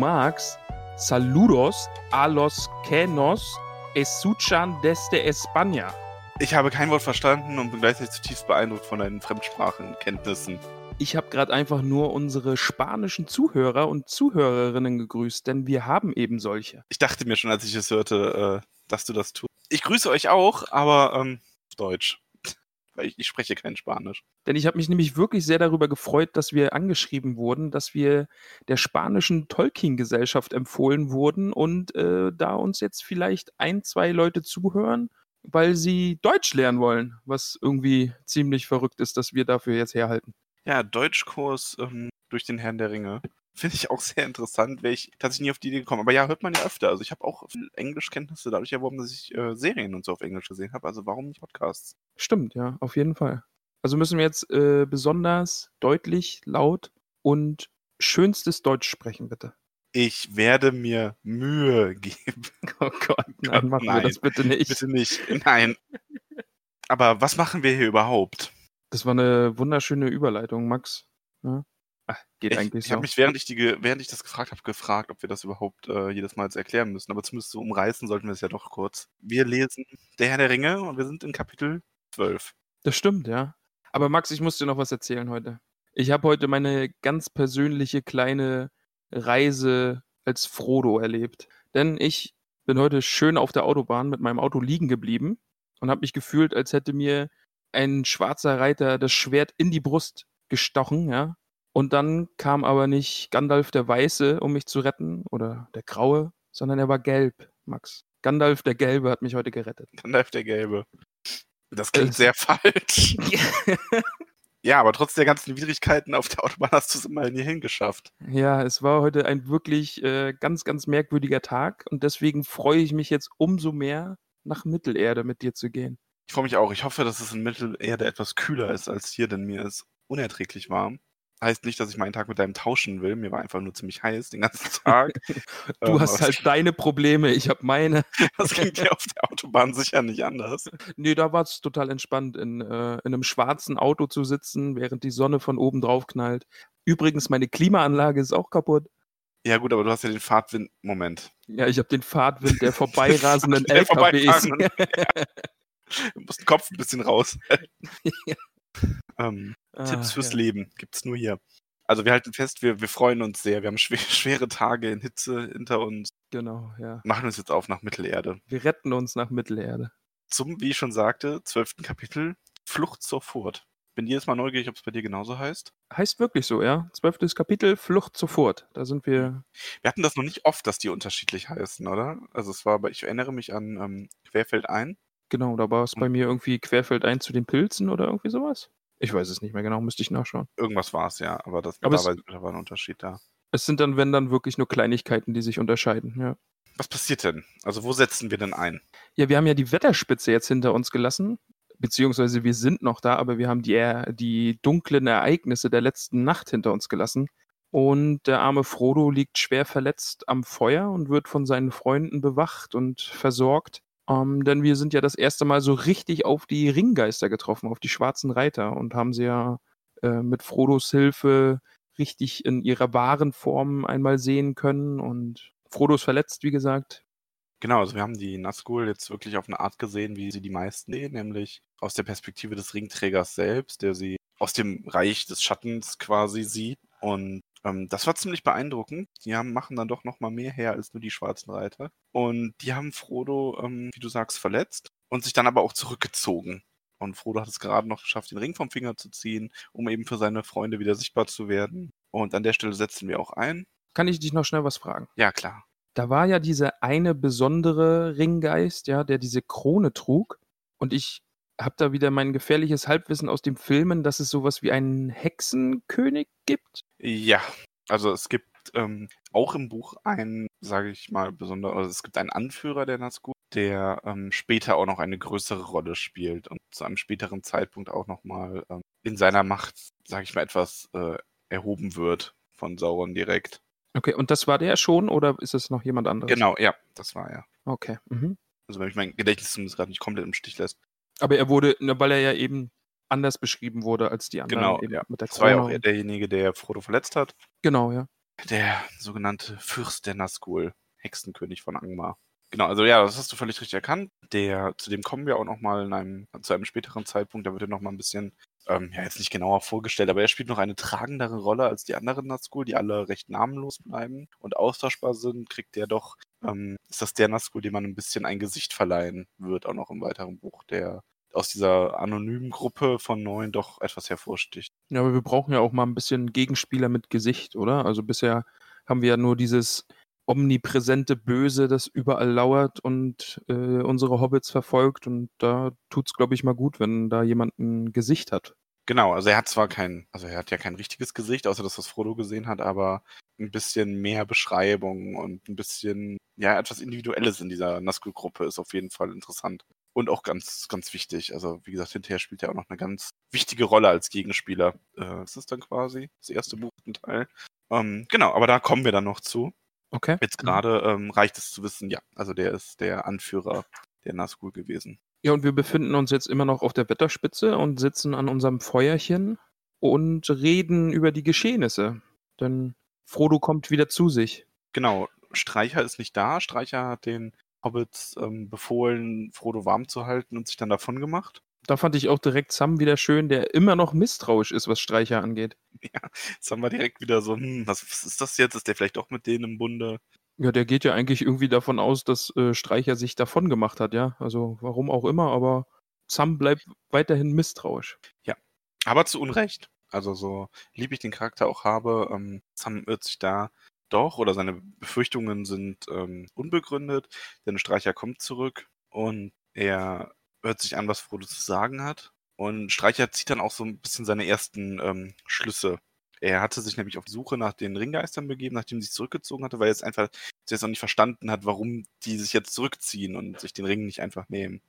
magst Saludos a los que nos escuchan desde España. Ich habe kein Wort verstanden und bin gleichzeitig zutiefst beeindruckt von deinen Fremdsprachenkenntnissen. Ich habe gerade einfach nur unsere spanischen Zuhörer und Zuhörerinnen gegrüßt, denn wir haben eben solche. Ich dachte mir schon, als ich es hörte, äh, dass du das tust. Ich grüße euch auch, aber ähm, auf Deutsch. Weil ich, ich spreche kein Spanisch. Denn ich habe mich nämlich wirklich sehr darüber gefreut, dass wir angeschrieben wurden, dass wir der spanischen Tolkien-Gesellschaft empfohlen wurden und äh, da uns jetzt vielleicht ein, zwei Leute zuhören, weil sie Deutsch lernen wollen, was irgendwie ziemlich verrückt ist, dass wir dafür jetzt herhalten. Ja, Deutschkurs ähm, durch den Herrn der Ringe. Finde ich auch sehr interessant, wäre ich tatsächlich nie auf die Idee gekommen. Aber ja, hört man ja öfter. Also ich habe auch viel Englischkenntnisse dadurch erworben, dass ich äh, Serien und so auf Englisch gesehen habe. Also warum nicht Podcasts? Stimmt, ja, auf jeden Fall. Also müssen wir jetzt äh, besonders deutlich, laut und schönstes Deutsch sprechen, bitte. Ich werde mir Mühe geben. Oh Gott, nein, machen wir nein, das bitte nicht. Bitte nicht. Nein. Aber was machen wir hier überhaupt? Das war eine wunderschöne Überleitung, Max. Ja? Geht Ich, eigentlich ich habe mich, während ich, die, während ich das gefragt habe, gefragt, ob wir das überhaupt äh, jedes Mal jetzt erklären müssen. Aber zumindest so umreißen sollten wir es ja doch kurz. Wir lesen Der Herr der Ringe und wir sind in Kapitel 12. Das stimmt, ja. Aber Max, ich muss dir noch was erzählen heute. Ich habe heute meine ganz persönliche kleine Reise als Frodo erlebt. Denn ich bin heute schön auf der Autobahn mit meinem Auto liegen geblieben und habe mich gefühlt, als hätte mir ein schwarzer Reiter das Schwert in die Brust gestochen, ja. Und dann kam aber nicht Gandalf der Weiße, um mich zu retten, oder der Graue, sondern er war gelb, Max. Gandalf der Gelbe hat mich heute gerettet. Gandalf der Gelbe. Das klingt Äh, sehr falsch. Ja, aber trotz der ganzen Widrigkeiten auf der Autobahn hast du es immerhin hierhin geschafft. Ja, es war heute ein wirklich äh, ganz, ganz merkwürdiger Tag und deswegen freue ich mich jetzt umso mehr, nach Mittelerde mit dir zu gehen. Ich freue mich auch. Ich hoffe, dass es in Mittelerde etwas kühler ist als hier, denn mir ist unerträglich warm. Heißt nicht, dass ich meinen Tag mit deinem tauschen will. Mir war einfach nur ziemlich heiß den ganzen Tag. Du Ähm, hast halt deine Probleme, ich habe meine. Das ging dir auf der Autobahn sicher nicht anders. Nee, da war es total entspannt, in, äh, in einem schwarzen Auto zu sitzen, während die Sonne von oben drauf knallt. Übrigens, meine Klimaanlage ist auch kaputt. Ja, gut, aber du hast ja den Fahrtwind. Moment. Ja, ich habe den Fahrtwind der vorbeirasenden Der LKWs. vorbeifahrenden, Du musst den Kopf ein bisschen raus. Ähm, Tipps Ah, fürs ja. Leben gibt's nur hier. Also wir halten fest, wir, wir freuen uns sehr. Wir haben schwer, schwere Tage in Hitze hinter uns. Genau, ja. Machen uns jetzt auf nach Mittelerde. Wir retten uns nach Mittelerde. Zum, wie ich schon sagte, zwölften Kapitel, Flucht zur Furt. Bin jedes Mal neugierig, ob es bei dir genauso heißt. Heißt wirklich so, ja. Zwölftes Kapitel, Flucht sofort. Da sind wir Wir hatten das noch nicht oft, dass die unterschiedlich heißen, oder? Also es war, aber ich erinnere mich an ähm, Querfeld ein. Genau, da war es bei mir irgendwie querfeldein zu den Pilzen oder irgendwie sowas. Ich weiß es nicht mehr genau, müsste ich nachschauen. Irgendwas war es, ja, aber das Aber da, war, da war ein Unterschied da. Es sind dann, wenn dann, wirklich nur Kleinigkeiten, die sich unterscheiden, ja. Was passiert denn? Also wo setzen wir denn ein? Ja, wir haben ja die Wetterspitze jetzt hinter uns gelassen, beziehungsweise wir sind noch da, aber wir haben die, äh, die dunklen Ereignisse der letzten Nacht hinter uns gelassen. Und der arme Frodo liegt schwer verletzt am Feuer und wird von seinen Freunden bewacht und versorgt. Ähm, denn wir sind ja das erste Mal so richtig auf die Ringgeister getroffen, auf die schwarzen Reiter und haben sie ja äh, mit Frodos Hilfe richtig in ihrer wahren Form einmal sehen können. Und Frodo ist verletzt, wie gesagt. Genau, also wir haben die Nazgul jetzt wirklich auf eine Art gesehen, wie sie die meisten sehen, nämlich aus der Perspektive des Ringträgers selbst, der sie aus dem Reich des Schattens quasi sieht. Und ähm, das war ziemlich beeindruckend. Die haben, machen dann doch noch mal mehr her als nur die schwarzen Reiter. Und die haben Frodo, ähm, wie du sagst, verletzt und sich dann aber auch zurückgezogen. Und Frodo hat es gerade noch geschafft, den Ring vom Finger zu ziehen, um eben für seine Freunde wieder sichtbar zu werden. Und an der Stelle setzen wir auch ein. Kann ich dich noch schnell was fragen? Ja, klar. Da war ja dieser eine besondere Ringgeist, ja, der diese Krone trug. Und ich habe da wieder mein gefährliches Halbwissen aus dem Filmen, dass es sowas wie einen Hexenkönig gibt. Ja, also es gibt ähm, auch im Buch einen, sage ich mal, besonders, also es gibt einen Anführer der Nazgul, der ähm, später auch noch eine größere Rolle spielt und zu einem späteren Zeitpunkt auch nochmal ähm, in seiner Macht, sage ich mal, etwas äh, erhoben wird von Sauron direkt. Okay, und das war der schon oder ist es noch jemand anderes? Genau, ja, das war er. Okay. Mhm. Also wenn mich mein Gedächtnis zumindest gerade nicht komplett im Stich lässt. Aber er wurde, weil er ja eben anders beschrieben wurde als die anderen. Genau, ja. Mit der Das war ja auch er derjenige, der Frodo verletzt hat. Genau, ja. Der sogenannte Fürst der Nazgul, Hexenkönig von Angmar. Genau, also ja, das hast du völlig richtig erkannt. Der, zu dem kommen wir auch nochmal zu einem späteren Zeitpunkt, da wird er nochmal ein bisschen, ähm, ja, jetzt nicht genauer vorgestellt, aber er spielt noch eine tragendere Rolle als die anderen Nazgul, die alle recht namenlos bleiben und austauschbar sind, kriegt der doch, ähm, ist das der Nazgul, dem man ein bisschen ein Gesicht verleihen wird, auch noch im weiteren Buch, der aus dieser anonymen Gruppe von neun doch etwas hervorsticht. Ja, aber wir brauchen ja auch mal ein bisschen Gegenspieler mit Gesicht, oder? Also bisher haben wir ja nur dieses omnipräsente Böse, das überall lauert und äh, unsere Hobbits verfolgt. Und da tut's, glaube ich, mal gut, wenn da jemand ein Gesicht hat. Genau, also er hat zwar kein, also er hat ja kein richtiges Gesicht, außer das, was Frodo gesehen hat, aber ein bisschen mehr Beschreibung und ein bisschen, ja, etwas Individuelles in dieser Nazgul-Gruppe ist auf jeden Fall interessant. Und auch ganz, ganz wichtig. Also, wie gesagt, hinterher spielt er auch noch eine ganz wichtige Rolle als Gegenspieler. Äh, das ist dann quasi das erste Buch im Teil. Ähm, genau, aber da kommen wir dann noch zu. Okay. Jetzt gerade ähm, reicht es zu wissen, ja, also der ist der Anführer der Nazgul gewesen. Ja, und wir befinden uns jetzt immer noch auf der Wetterspitze und sitzen an unserem Feuerchen und reden über die Geschehnisse. Denn Frodo kommt wieder zu sich. Genau, Streicher ist nicht da. Streicher hat den Hobbits ähm, befohlen, Frodo warm zu halten und sich dann davon gemacht. Da fand ich auch direkt Sam wieder schön, der immer noch misstrauisch ist, was Streicher angeht. Jetzt haben wir direkt wieder so, hm, was, was ist das jetzt? Ist der vielleicht doch mit denen im Bunde? Ja, der geht ja eigentlich irgendwie davon aus, dass äh, Streicher sich davon gemacht hat, ja. Also warum auch immer, aber Sam bleibt weiterhin misstrauisch. Aber zu Unrecht. Also so lieb ich den Charakter auch habe, ähm, Sam irrt sich da doch oder seine Befürchtungen sind ähm, unbegründet, denn Streicher kommt zurück und er hört sich an, was Frodo zu sagen hat. Und Streicher zieht dann auch so ein bisschen seine ersten ähm, Schlüsse. Er hatte sich nämlich auf die Suche nach den Ringgeistern begeben, nachdem er sich zurückgezogen hatte, weil er jetzt einfach jetzt noch nicht verstanden hat, warum die sich jetzt zurückziehen und sich den Ring nicht einfach nehmen.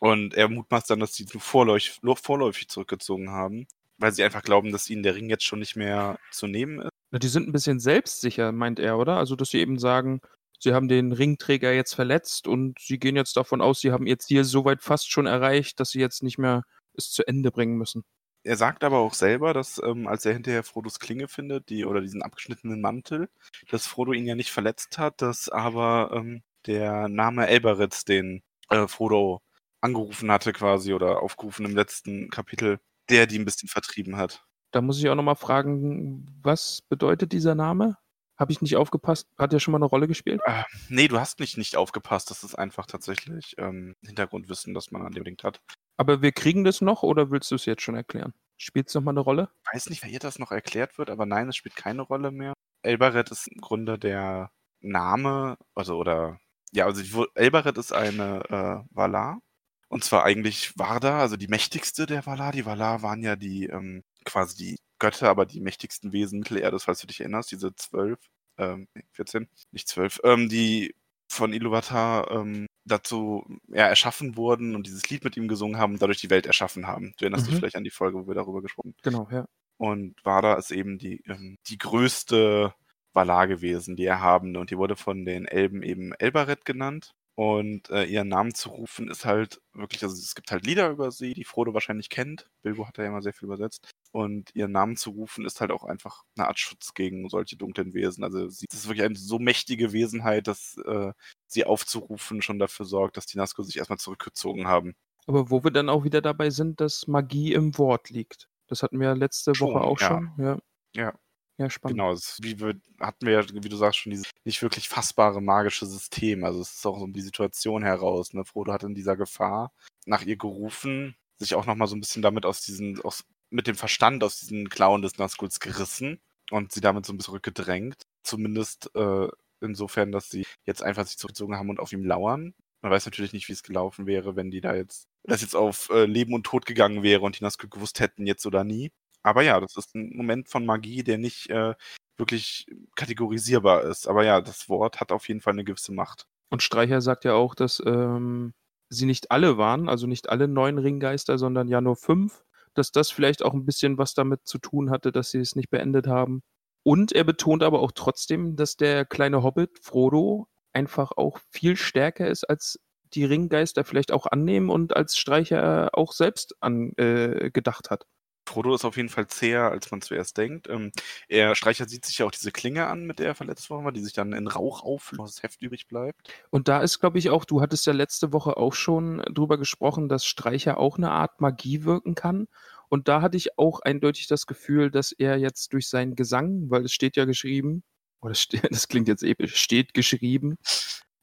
Und er mutmaßt dann, dass sie vorläufig, nur vorläufig zurückgezogen haben, weil sie einfach glauben, dass ihnen der Ring jetzt schon nicht mehr zu nehmen ist. Na, die sind ein bisschen selbstsicher, meint er, oder? Also, dass sie eben sagen, sie haben den Ringträger jetzt verletzt und sie gehen jetzt davon aus, sie haben ihr Ziel soweit fast schon erreicht, dass sie jetzt nicht mehr es zu Ende bringen müssen. Er sagt aber auch selber, dass ähm, als er hinterher Frodos Klinge findet, die oder diesen abgeschnittenen Mantel, dass Frodo ihn ja nicht verletzt hat, dass aber ähm, der Name Elbereth, den äh, Frodo angerufen hatte quasi oder aufgerufen im letzten Kapitel, der die ein bisschen vertrieben hat. Da muss ich auch nochmal fragen, was bedeutet dieser Name? Habe ich nicht aufgepasst? Hat der schon mal eine Rolle gespielt? Äh, nee, du hast nicht nicht aufgepasst. Das ist einfach tatsächlich ähm, Hintergrundwissen, das man an dem Ding hat. Aber wir kriegen das noch oder willst du es jetzt schon erklären? Spielt es nochmal eine Rolle? weiß nicht, wer hier das noch erklärt wird, aber nein, es spielt keine Rolle mehr. Elbereth ist im Grunde der Name, also oder ja, also die- Elbereth ist eine äh, Valar. Und zwar eigentlich Varda, also die mächtigste der Valar. Die Valar waren ja die ähm, quasi die Götter, aber die mächtigsten Wesen Mittelerdes, falls du dich erinnerst, diese zwölf, ähm, nee, 14, nicht zwölf, ähm, die von Iluvatar ähm, dazu ja, erschaffen wurden und dieses Lied mit ihm gesungen haben und dadurch die Welt erschaffen haben. Du erinnerst dich Mhm. vielleicht an die Folge, wo wir darüber gesprochen haben. Genau, ja. Und Vada ist eben die, ähm, die größte Valar gewesen, die erhabene. Und die wurde von den Elben eben Elbereth genannt. Und äh, ihren Namen zu rufen ist halt wirklich, also es gibt halt Lieder über sie, die Frodo wahrscheinlich kennt. Bilbo hat da ja immer sehr viel übersetzt. Und ihren Namen zu rufen ist halt auch einfach eine Art Schutz gegen solche dunklen Wesen. Also sie ist wirklich eine so mächtige Wesenheit, dass äh, sie aufzurufen schon dafür sorgt, dass die Nazgul sich erstmal zurückgezogen haben. Aber wo wir dann auch wieder dabei sind, dass Magie im Wort liegt. Das hatten wir letzte Schon, Woche auch ja. schon. Ja. Ja. Ja, spannend. Genau, es, wie wir, hatten wir ja, wie du sagst, schon dieses nicht wirklich fassbare magische System. Also es ist auch so um die Situation heraus. Ne? Frodo hat in dieser Gefahr nach ihr gerufen sich auch nochmal so ein bisschen damit aus diesen, aus, mit dem Verstand aus diesen Klauen des Nazguls gerissen und sie damit so ein bisschen zurückgedrängt. Zumindest äh, insofern, dass sie jetzt einfach sich zurückgezogen haben und auf ihm lauern. Man weiß natürlich nicht, wie es gelaufen wäre, wenn die da jetzt, das jetzt auf äh, Leben und Tod gegangen wäre und die Nazgul gewusst hätten, jetzt oder nie. Aber ja, das ist ein Moment von Magie, der nicht äh, wirklich kategorisierbar ist. Aber ja, das Wort hat auf jeden Fall eine gewisse Macht. Und Streicher sagt ja auch, dass ähm, sie nicht alle waren, also nicht alle neun Ringgeister, sondern ja nur fünf, dass das vielleicht auch ein bisschen was damit zu tun hatte, dass sie es nicht beendet haben. Und er betont aber auch trotzdem, dass der kleine Hobbit, Frodo, einfach auch viel stärker ist, als die Ringgeister vielleicht auch annehmen und als Streicher auch selbst an, äh, gedacht hat. Frodo ist auf jeden Fall zäher, als man zuerst denkt. Ähm, er Streicher sieht sich ja auch diese Klinge an, mit der er verletzt worden war, die sich dann in Rauch auflöst, das Heft übrig bleibt. Und da ist, glaube ich, auch, du hattest ja letzte Woche auch schon drüber gesprochen, dass Streicher auch eine Art Magie wirken kann. Und da hatte ich auch eindeutig das Gefühl, dass er jetzt durch seinen Gesang, weil es steht ja geschrieben, oder das klingt jetzt episch, steht geschrieben,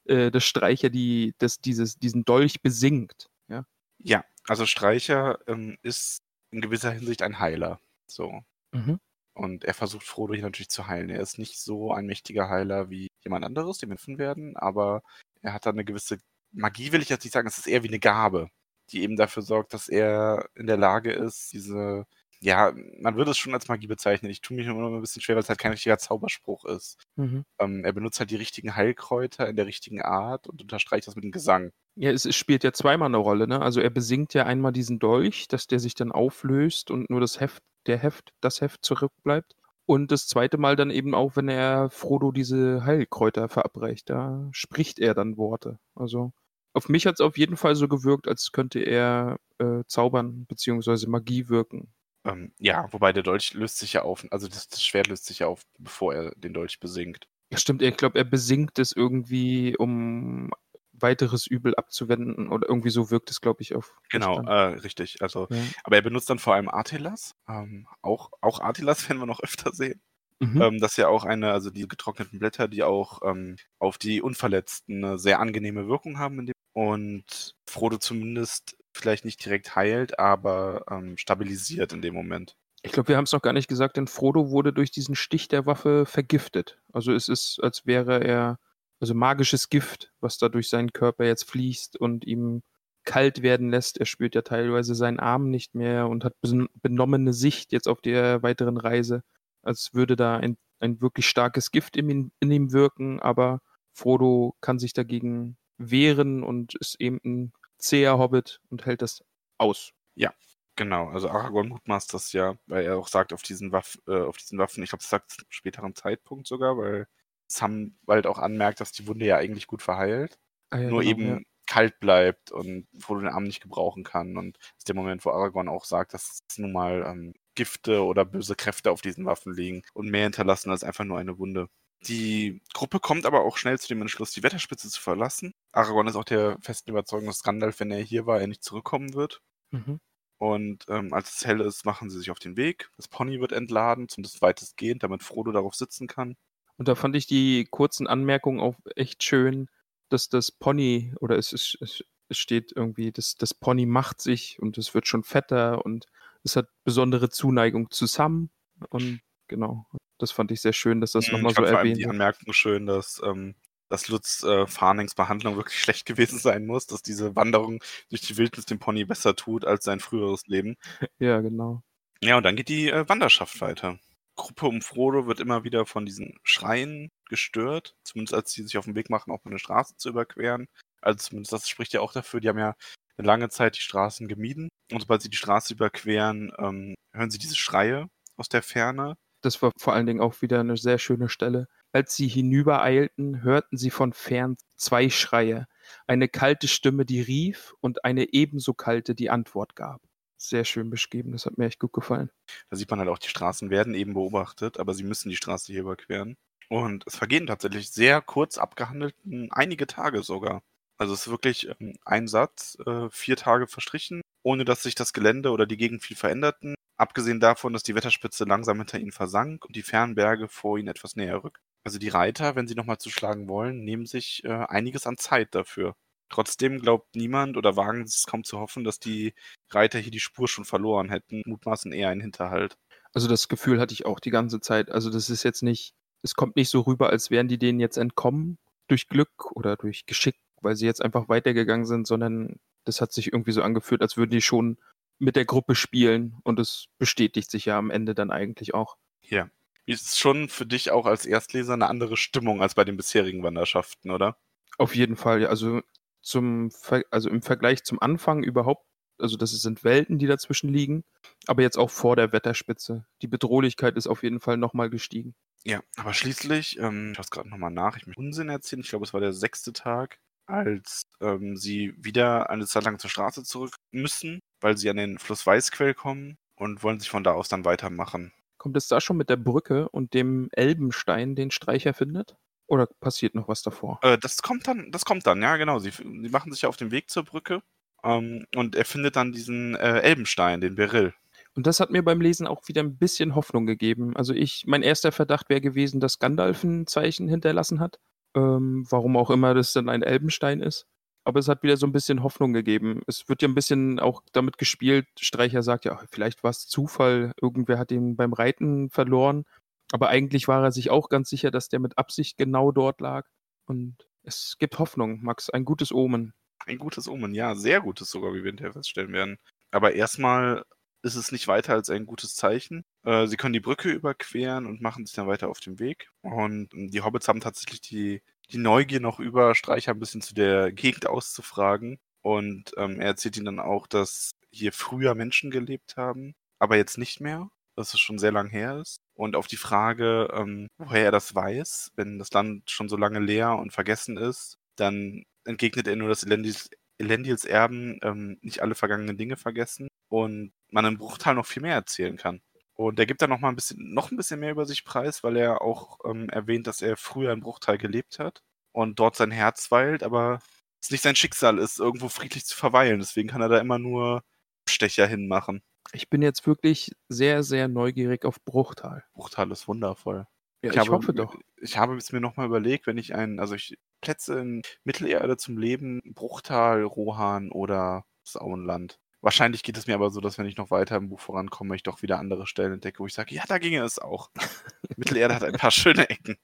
äh, dass Streicher die, dass dieses, diesen Dolch besingt. Ja, ja also Streicher ähm, ist in gewisser Hinsicht ein Heiler. So. Mhm. Und er versucht Frodo hier natürlich zu heilen. Er ist nicht so ein mächtiger Heiler wie jemand anderes, den wir finden werden, aber er hat da eine gewisse Magie, will ich jetzt nicht sagen, es ist eher wie eine Gabe, die eben dafür sorgt, dass er in der Lage ist, diese, ja, man würde es schon als Magie bezeichnen. Ich tue mich immer noch ein bisschen schwer, weil es halt kein richtiger Zauberspruch ist. Mhm. Ähm, er benutzt halt die richtigen Heilkräuter in der richtigen Art und unterstreicht das mit dem Gesang. Ja, es, es spielt ja zweimal eine Rolle, ne? Also er besingt ja einmal diesen Dolch, dass der sich dann auflöst und nur das Heft, der Heft, das Heft zurückbleibt. Und das zweite Mal dann eben auch, wenn er Frodo diese Heilkräuter verabreicht, da spricht er dann Worte. Also auf mich hat es auf jeden Fall so gewirkt, als könnte er äh, zaubern bzw. Magie wirken. Ähm, ja, wobei der Dolch löst sich ja auf, also das, das Schwert löst sich ja auf, bevor er den Dolch besingt. Ja, stimmt, ich glaube, er besingt es irgendwie, um weiteres Übel abzuwenden oder irgendwie so wirkt es, glaube ich, auf. Genau, äh, richtig. Also, ja. aber er benutzt dann vor allem Artelas. Ähm, auch, auch Artelas werden wir noch öfter sehen. Mhm. Ähm, das ist ja auch eine, also die getrockneten Blätter, die auch ähm, auf die Unverletzten eine sehr angenehme Wirkung haben. und Frodo zumindest vielleicht nicht direkt heilt, aber ähm, stabilisiert in dem Moment. Ich glaube, wir haben es noch gar nicht gesagt, denn Frodo wurde durch diesen Stich der Waffe vergiftet. Also es ist, als wäre er also magisches Gift, was da durch seinen Körper jetzt fließt und ihm kalt werden lässt. Er spürt ja teilweise seinen Arm nicht mehr und hat benommene Sicht jetzt auf der weiteren Reise, als würde da ein, ein wirklich starkes Gift in ihm, in ihm wirken, aber Frodo kann sich dagegen wehren und ist eben ein zäher Hobbit und hält das aus. Ja, genau. Also Aragorn mutmaßt das ja, weil er auch sagt, auf diesen, Waff, äh, auf diesen Waffen, ich glaube, das sagt zu späteren Zeitpunkt sogar, weil Sam bald auch anmerkt, dass die Wunde ja eigentlich gut verheilt. Ah, ja, nur genau, eben ja. kalt bleibt und wo du den Arm nicht gebrauchen kann. Und das ist der Moment, wo Aragorn auch sagt, dass es nun mal ähm, Gifte oder böse Kräfte auf diesen Waffen liegen und mehr hinterlassen als einfach nur eine Wunde. Die Gruppe kommt aber auch schnell zu dem Entschluss, die Wetterspitze zu verlassen. Aragorn ist auch der festen Überzeugung, dass Gandalf, wenn er hier war, er nicht zurückkommen wird. Mhm. Und ähm, als es hell ist, machen sie sich auf den Weg. Das Pony wird entladen, zumindest weitestgehend, damit Frodo darauf sitzen kann. Und da fand ich die kurzen Anmerkungen auch echt schön, dass das Pony, oder es, ist, es steht irgendwie, das, das Pony macht sich und es wird schon fetter und es hat besondere Zuneigung zusammen. Und genau, das fand ich sehr schön, dass das mhm, nochmal so erwähnt wird. die Anmerkung schön, dass, ähm, dass Lutz äh, Farnings Behandlung wirklich schlecht gewesen sein muss, dass diese Wanderung durch die Wildnis dem Pony besser tut als sein früheres Leben. Ja, genau. Ja, und dann geht die äh, Wanderschaft weiter. Gruppe um Frodo wird immer wieder von diesen Schreien gestört, zumindest als sie sich auf den Weg machen, auch eine Straße zu überqueren. Also zumindest das spricht ja auch dafür, die haben ja eine lange Zeit die Straßen gemieden. Und sobald sie die Straße überqueren, ähm, hören sie diese Schreie aus der Ferne. Das war vor allen Dingen auch wieder eine sehr schöne Stelle. Als sie hinübereilten, hörten sie von fern zwei Schreie. Eine kalte Stimme, die rief, und eine ebenso kalte, die Antwort gab sehr schön beschrieben. Das hat mir echt gut gefallen. Da sieht man halt auch, die Straßen werden eben beobachtet, aber sie müssen die Straße hier überqueren. Und es vergehen tatsächlich sehr kurz abgehandelt, einige Tage sogar. Also es ist wirklich ähm, ein Satz, äh, vier Tage verstrichen, ohne dass sich das Gelände oder die Gegend viel veränderten. Abgesehen davon, dass die Wetterspitze langsam hinter ihnen versank und die Fernberge vor ihnen etwas näher rückt. Also die Reiter, wenn sie nochmal zuschlagen wollen, nehmen sich äh, einiges an Zeit dafür. Trotzdem glaubt niemand oder wagen es kaum zu hoffen, dass die Reiter hier die Spur schon verloren hätten, mutmaßen eher einen Hinterhalt. Also das Gefühl hatte ich auch die ganze Zeit. Also das ist jetzt nicht, es kommt nicht so rüber, als wären die denen jetzt entkommen durch Glück oder durch Geschick, weil sie jetzt einfach weitergegangen sind, sondern das hat sich irgendwie so angefühlt, als würden die schon mit der Gruppe spielen und es bestätigt sich ja am Ende dann eigentlich auch. Ja. Ist schon für dich auch als Erstleser eine andere Stimmung als bei den bisherigen Wanderschaften, oder? Auf jeden Fall, ja. Also zum Ver also im Vergleich zum Anfang überhaupt, also das sind Welten, die dazwischen liegen, aber jetzt auch vor der Wetterspitze. Die Bedrohlichkeit ist auf jeden Fall nochmal gestiegen. Ja, aber schließlich, ähm, ich schaue es gerade nochmal nach, ich möchte Unsinn erzählen, ich glaube, es war der sechste Tag, als ähm, sie wieder eine Zeit lang zur Straße zurück müssen, weil sie an den Fluss Weißquell kommen und wollen sich von da aus dann weitermachen. Kommt es da schon mit der Brücke und dem Elbenstein, den Streicher findet? Oder passiert noch was davor? Äh, das kommt dann, das kommt dann, ja, genau. Sie, sie machen sich ja auf den Weg zur Brücke ähm, und er findet dann diesen äh, Elbenstein, den Beryl. Und das hat mir beim Lesen auch wieder ein bisschen Hoffnung gegeben. Also ich, mein erster Verdacht wäre gewesen, dass Gandalf ein Zeichen hinterlassen hat. Ähm, warum auch immer das dann ein Elbenstein ist. Aber es hat wieder so ein bisschen Hoffnung gegeben. Es wird ja ein bisschen auch damit gespielt. Streicher sagt ja, vielleicht war es Zufall. Irgendwer hat ihn beim Reiten verloren. Aber eigentlich war er sich auch ganz sicher, dass der mit Absicht genau dort lag. Und es gibt Hoffnung, Max. Ein gutes Omen. Ein gutes Omen, ja, sehr gutes sogar, wie wir hinterher feststellen werden. Aber erstmal ist es nicht weiter als ein gutes Zeichen. Äh, sie können die Brücke überqueren und machen sich dann weiter auf den Weg. Und die Hobbits haben tatsächlich die, die Neugier noch über Streicher ein bisschen zu der Gegend auszufragen. Und ähm, er erzählt ihnen dann auch, dass hier früher Menschen gelebt haben, aber jetzt nicht mehr, dass es schon sehr lang her ist. Und auf die Frage, ähm, woher er das weiß, wenn das Land schon so lange leer und vergessen ist, dann entgegnet er nur, dass Elendils, Elendils Erben ähm, nicht alle vergangenen Dinge vergessen und man im Bruchteil noch viel mehr erzählen kann. Und er gibt dann noch mal ein bisschen, noch ein bisschen mehr über sich preis, weil er auch ähm, erwähnt, dass er früher in Bruchteil gelebt hat und dort sein Herz weilt, aber es nicht sein Schicksal ist, irgendwo friedlich zu verweilen. Deswegen kann er da immer nur Stecher hinmachen. Ich bin jetzt wirklich sehr, sehr neugierig auf Bruchtal. Bruchtal ist wundervoll. Ja, ich, ich habe, hoffe doch. Ich habe es mir nochmal überlegt, wenn ich einen, also ich Plätze in Mittelerde zum Leben, Bruchtal, Rohan oder das Auenland. Wahrscheinlich geht es mir aber so, dass wenn ich noch weiter im Buch vorankomme, ich doch wieder andere Stellen entdecke, wo ich sage, ja, da ginge es auch. Mittelerde hat ein paar schöne Ecken.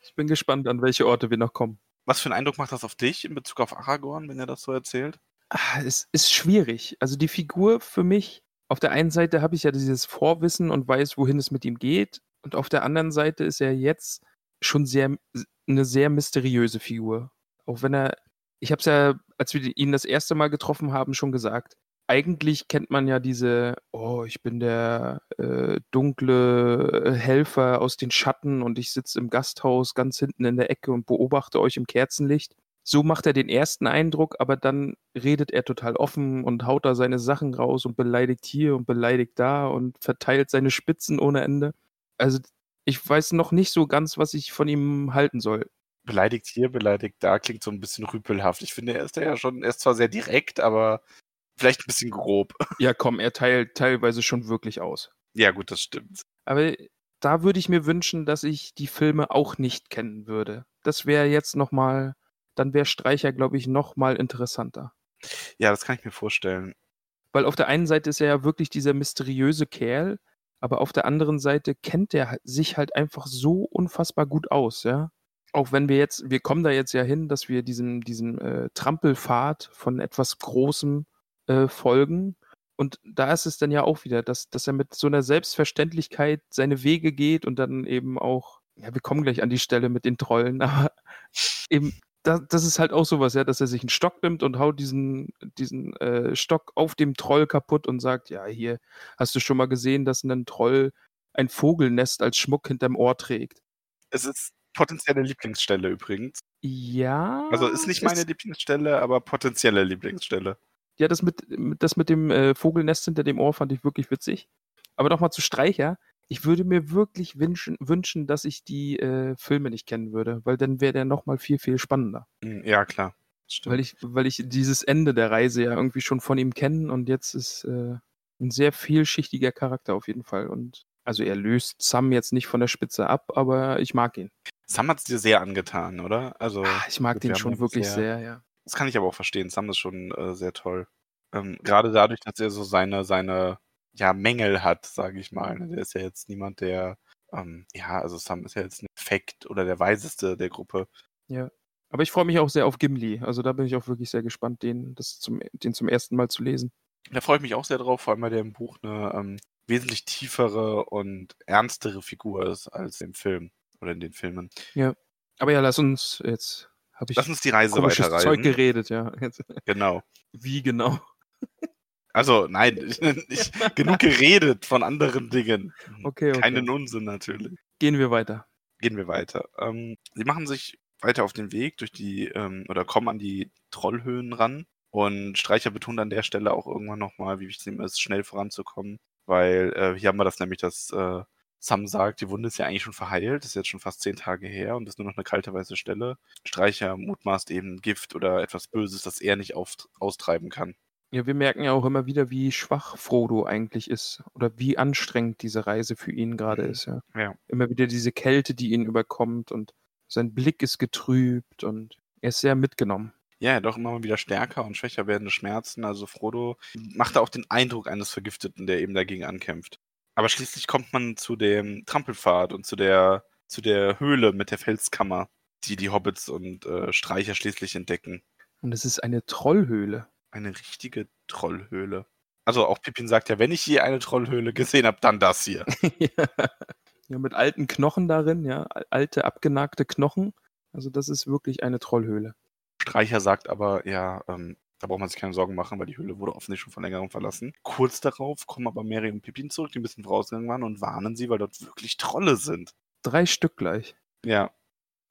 Ich bin gespannt, an welche Orte wir noch kommen. Was für einen Eindruck macht das auf dich in Bezug auf Aragorn, wenn er das so erzählt? Ah, es ist schwierig. Also die Figur für mich, auf der einen Seite habe ich ja dieses Vorwissen und weiß, wohin es mit ihm geht. Und auf der anderen Seite ist er jetzt schon sehr eine sehr mysteriöse Figur. Auch wenn er, ich habe es ja, als wir ihn das erste Mal getroffen haben, schon gesagt eigentlich kennt man ja diese, oh, ich bin der äh, dunkle Helfer aus den Schatten und ich sitze im Gasthaus ganz hinten in der Ecke und beobachte euch im Kerzenlicht. So macht er den ersten Eindruck, aber dann redet er total offen und haut da seine Sachen raus und beleidigt hier und beleidigt da und verteilt seine Spitzen ohne Ende. Also ich weiß noch nicht so ganz, was ich von ihm halten soll. Beleidigt hier, beleidigt da, klingt so ein bisschen rüpelhaft. Ich finde, er ist ja schon, er ist zwar sehr direkt, aber vielleicht ein bisschen grob. Ja, komm, er teilt teilweise schon wirklich aus. Ja, gut, das stimmt. Aber da würde ich mir wünschen, dass ich die Filme auch nicht kennen würde. Das wäre jetzt nochmal, dann wäre Streicher, glaube ich, nochmal interessanter. Ja, das kann ich mir vorstellen. Weil auf der einen Seite ist er ja wirklich dieser mysteriöse Kerl, aber auf der anderen Seite kennt er sich halt einfach so unfassbar gut aus, ja. Auch wenn wir jetzt, wir kommen da jetzt ja hin, dass wir diesem, diesem äh, Trampelpfad von etwas Großem äh, folgen. Und da ist es dann ja auch wieder, dass, dass er mit so einer Selbstverständlichkeit seine Wege geht und dann eben auch, ja, wir kommen gleich an die Stelle mit den Trollen, aber eben, das, das ist halt auch sowas, ja, dass er sich einen Stock nimmt und haut diesen, diesen äh, Stock auf dem Troll kaputt und sagt, ja, hier hast du schon mal gesehen, dass ein Troll ein Vogelnest als Schmuck hinterm Ohr trägt. Es ist potenzielle Lieblingsstelle übrigens. Ja. Also ist nicht meine Lieblingsstelle, aber potenzielle Lieblingsstelle. Ja, das mit, das mit dem äh, Vogelnest hinter dem Ohr fand ich wirklich witzig. Aber nochmal zu Streicher. Ich würde mir wirklich wünschen, wünschen dass ich die äh, Filme nicht kennen würde, weil dann wäre der nochmal viel, viel spannender. Hm, ja, klar. Stimmt. Weil ich, weil ich dieses Ende der Reise ja irgendwie schon von ihm kenne und jetzt ist äh, ein sehr vielschichtiger Charakter auf jeden Fall. Und also er löst Sam jetzt nicht von der Spitze ab, aber ich mag ihn. Sam hat es dir sehr angetan, oder? Also ah, ich mag den schon wirklich sehr, sehr ja Das kann ich aber auch verstehen. Sam ist schon äh, sehr toll. Ähm, Gerade dadurch, dass er so seine, seine ja, Mängel hat, sage ich mal. Ne? Der ist ja jetzt niemand, der, ähm, ja, also Sam ist ja jetzt ein Effekt oder der Weiseste der Gruppe. Ja. Aber ich freue mich auch sehr auf Gimli. Also da bin ich auch wirklich sehr gespannt, den, das zum, den zum ersten Mal zu lesen. Da freue ich mich auch sehr drauf, vor allem weil der im Buch eine ähm, wesentlich tiefere und ernstere Figur ist als im Film oder in den Filmen. Ja. Aber ja, lass uns jetzt ich Lass uns die Reise weiterreisen. Zeug geredet, ja. Jetzt, Genau. wie genau? Also, nein, ich, genug geredet von anderen Dingen. Okay, okay. Keinen Unsinn natürlich. Gehen wir weiter. Gehen wir weiter. Ähm, sie machen sich weiter auf den Weg durch die, ähm, oder kommen an die Trollhöhen ran. Und Streicher betont an der Stelle auch irgendwann nochmal, wie wichtig ihm ist, schnell voranzukommen. Weil äh, hier haben wir das nämlich, dass äh, Sam sagt, die Wunde ist ja eigentlich schon verheilt, ist jetzt schon fast zehn Tage her und ist nur noch eine kalte weiße Stelle. Streicher mutmaßt eben Gift oder etwas Böses, das er nicht austreiben kann. Ja, wir merken ja auch immer wieder, wie schwach Frodo eigentlich ist oder wie anstrengend diese Reise für ihn gerade Mhm. ist. Ja. Ja. Immer wieder diese Kälte, die ihn überkommt und sein Blick ist getrübt und er ist sehr mitgenommen. Ja, doch immer wieder stärker und schwächer werdende Schmerzen. Also Frodo machte auch den Eindruck eines Vergifteten, der eben dagegen ankämpft. Aber schließlich kommt man zu dem Trampelpfad und zu der, zu der Höhle mit der Felskammer, die die Hobbits und äh, Streicher schließlich entdecken. Und es ist eine Trollhöhle. Eine richtige Trollhöhle. Also auch Pippin sagt ja, wenn ich je eine Trollhöhle gesehen habe, dann das hier. ja. ja, mit alten Knochen darin, ja, al- alte abgenagte Knochen. Also das ist wirklich eine Trollhöhle. Streicher sagt aber, ja, ähm, da braucht man sich keine Sorgen machen, weil die Höhle wurde offensichtlich schon vor längerem verlassen. Kurz darauf kommen aber Mary und Pippin zurück, die ein bisschen vorausgegangen waren und warnen sie, weil dort wirklich Trolle sind. Drei Stück gleich. Ja.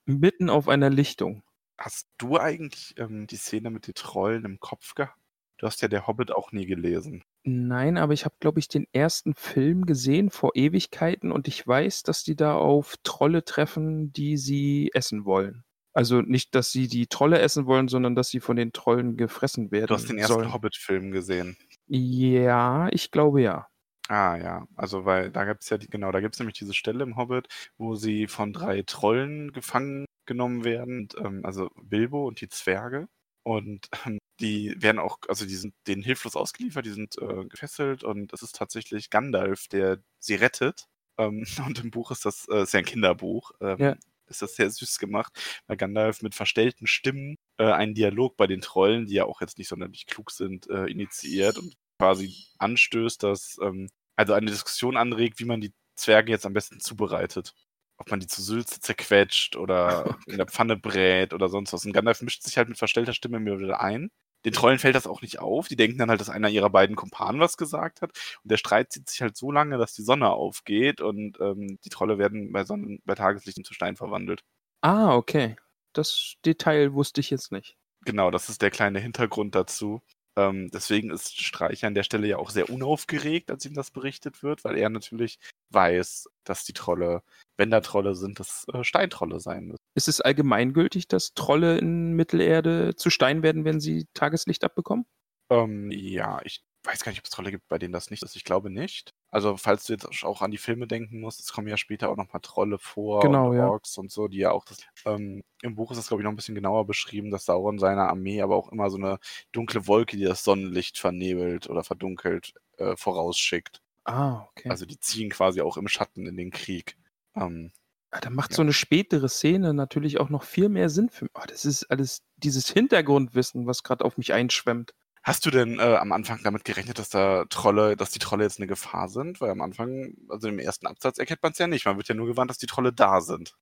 Mitten auf einer Lichtung. Hast du eigentlich ähm, die Szene mit den Trollen im Kopf gehabt? Du hast ja der Hobbit auch nie gelesen. Nein, aber ich habe, glaube ich, den ersten Film gesehen vor Ewigkeiten und ich weiß, dass die da auf Trolle treffen, die sie essen wollen. Also nicht, dass sie die Trolle essen wollen, sondern dass sie von den Trollen gefressen werden Du hast den ersten. Hobbit-Film gesehen. Ja, ich glaube ja. Ah ja, also weil da gibt's ja die, genau, da gibt's nämlich diese Stelle im Hobbit, wo sie von drei Trollen gefangen genommen werden, ähm, also Bilbo und die Zwerge. Und ähm, die werden auch, also die sind denen hilflos ausgeliefert, die sind äh, gefesselt und es ist tatsächlich Gandalf, der sie rettet. Ähm, und im Buch ist das, äh, ist ja ein Kinderbuch, ähm, Ja. ist das sehr süß gemacht, weil Gandalf mit verstellten Stimmen äh, einen Dialog bei den Trollen, die ja auch jetzt nicht sonderlich klug sind, äh, initiiert und quasi anstößt, dass ähm, also eine Diskussion anregt, wie man die Zwerge jetzt am besten zubereitet. Ob man die zu Sülze zerquetscht oder in der Pfanne brät oder sonst was. Und Gandalf mischt sich halt mit verstellter Stimme immer wieder ein. Den Trollen fällt das auch nicht auf. Die denken dann halt, dass einer ihrer beiden Kumpanen was gesagt hat. Und der Streit zieht sich halt so lange, dass die Sonne aufgeht und ähm, die Trolle werden bei, Sonnen bei Tageslicht zu Stein verwandelt. Ah, okay. Das Detail wusste ich jetzt nicht. Genau, das ist der kleine Hintergrund dazu. Ähm, deswegen ist Streicher an der Stelle ja auch sehr unaufgeregt, als ihm das berichtet wird, weil er natürlich weiß, dass die Trolle, wenn da Trolle sind, das äh, Steintrolle sein müssen. Ist es allgemeingültig, dass Trolle in Mittelerde zu Stein werden, wenn sie Tageslicht abbekommen? Ähm, ja, ich weiß gar nicht, ob es Trolle gibt, bei denen das nicht ist. Ich glaube nicht. Also, falls du jetzt auch an die Filme denken musst, es kommen ja später auch noch mal Trolle vor Genau, und ja. Orks und so, die ja auch das. Ähm, Im Buch ist das, glaube ich, noch ein bisschen genauer beschrieben, dass Sauron seiner Armee aber auch immer so eine dunkle Wolke, die das Sonnenlicht vernebelt oder verdunkelt, äh, vorausschickt. Ah, okay. Also die ziehen quasi auch im Schatten in den Krieg. Ähm, Ah, da macht Ja. so eine spätere Szene natürlich auch noch viel mehr Sinn für mich. Oh, das ist alles dieses Hintergrundwissen, was gerade auf mich einschwemmt. Hast du denn äh, am Anfang damit gerechnet, dass da Trolle, dass die Trolle jetzt eine Gefahr sind? Weil am Anfang, also im ersten Absatz erkennt man es ja nicht. Man wird ja nur gewarnt, dass die Trolle da sind.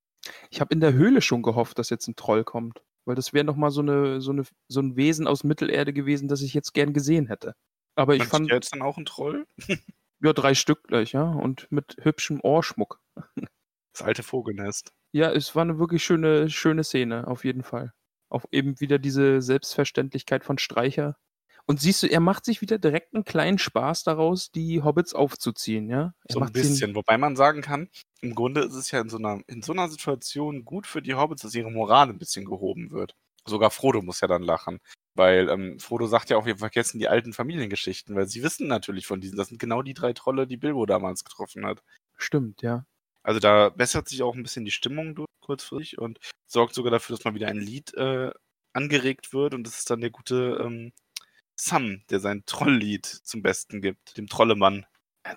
Ich habe in der Höhle schon gehofft, dass jetzt ein Troll kommt. Weil das wäre nochmal so, eine, so, eine, so ein Wesen aus Mittelerde gewesen, das ich jetzt gern gesehen hätte. Aber ich Meinst fand, du jetzt dann auch ein Troll? ja, drei Stück gleich, ja. Und mit hübschem Ohrschmuck. Das alte Vogelnest. Ja, es war eine wirklich schöne, schöne Szene, auf jeden Fall. Auch eben wieder diese Selbstverständlichkeit von Streicher. Und siehst du, er macht sich wieder direkt einen kleinen Spaß daraus, die Hobbits aufzuziehen, ja? Er So ein bisschen. Wobei man sagen kann, im Grunde ist es ja in so, einer, in so einer Situation gut für die Hobbits, dass ihre Moral ein bisschen gehoben wird. Sogar Frodo muss ja dann lachen. Weil ähm, Frodo sagt ja auch, wir vergessen die alten Familiengeschichten, weil sie wissen natürlich von diesen. Das sind genau die drei Trolle, die Bilbo damals getroffen hat. Stimmt, ja. Also da bessert sich auch ein bisschen die Stimmung durch, kurzfristig und sorgt sogar dafür, dass mal wieder ein Lied äh, angeregt wird und das ist dann der gute ähm, Sam, der sein Trolllied zum Besten gibt, dem Trollemann.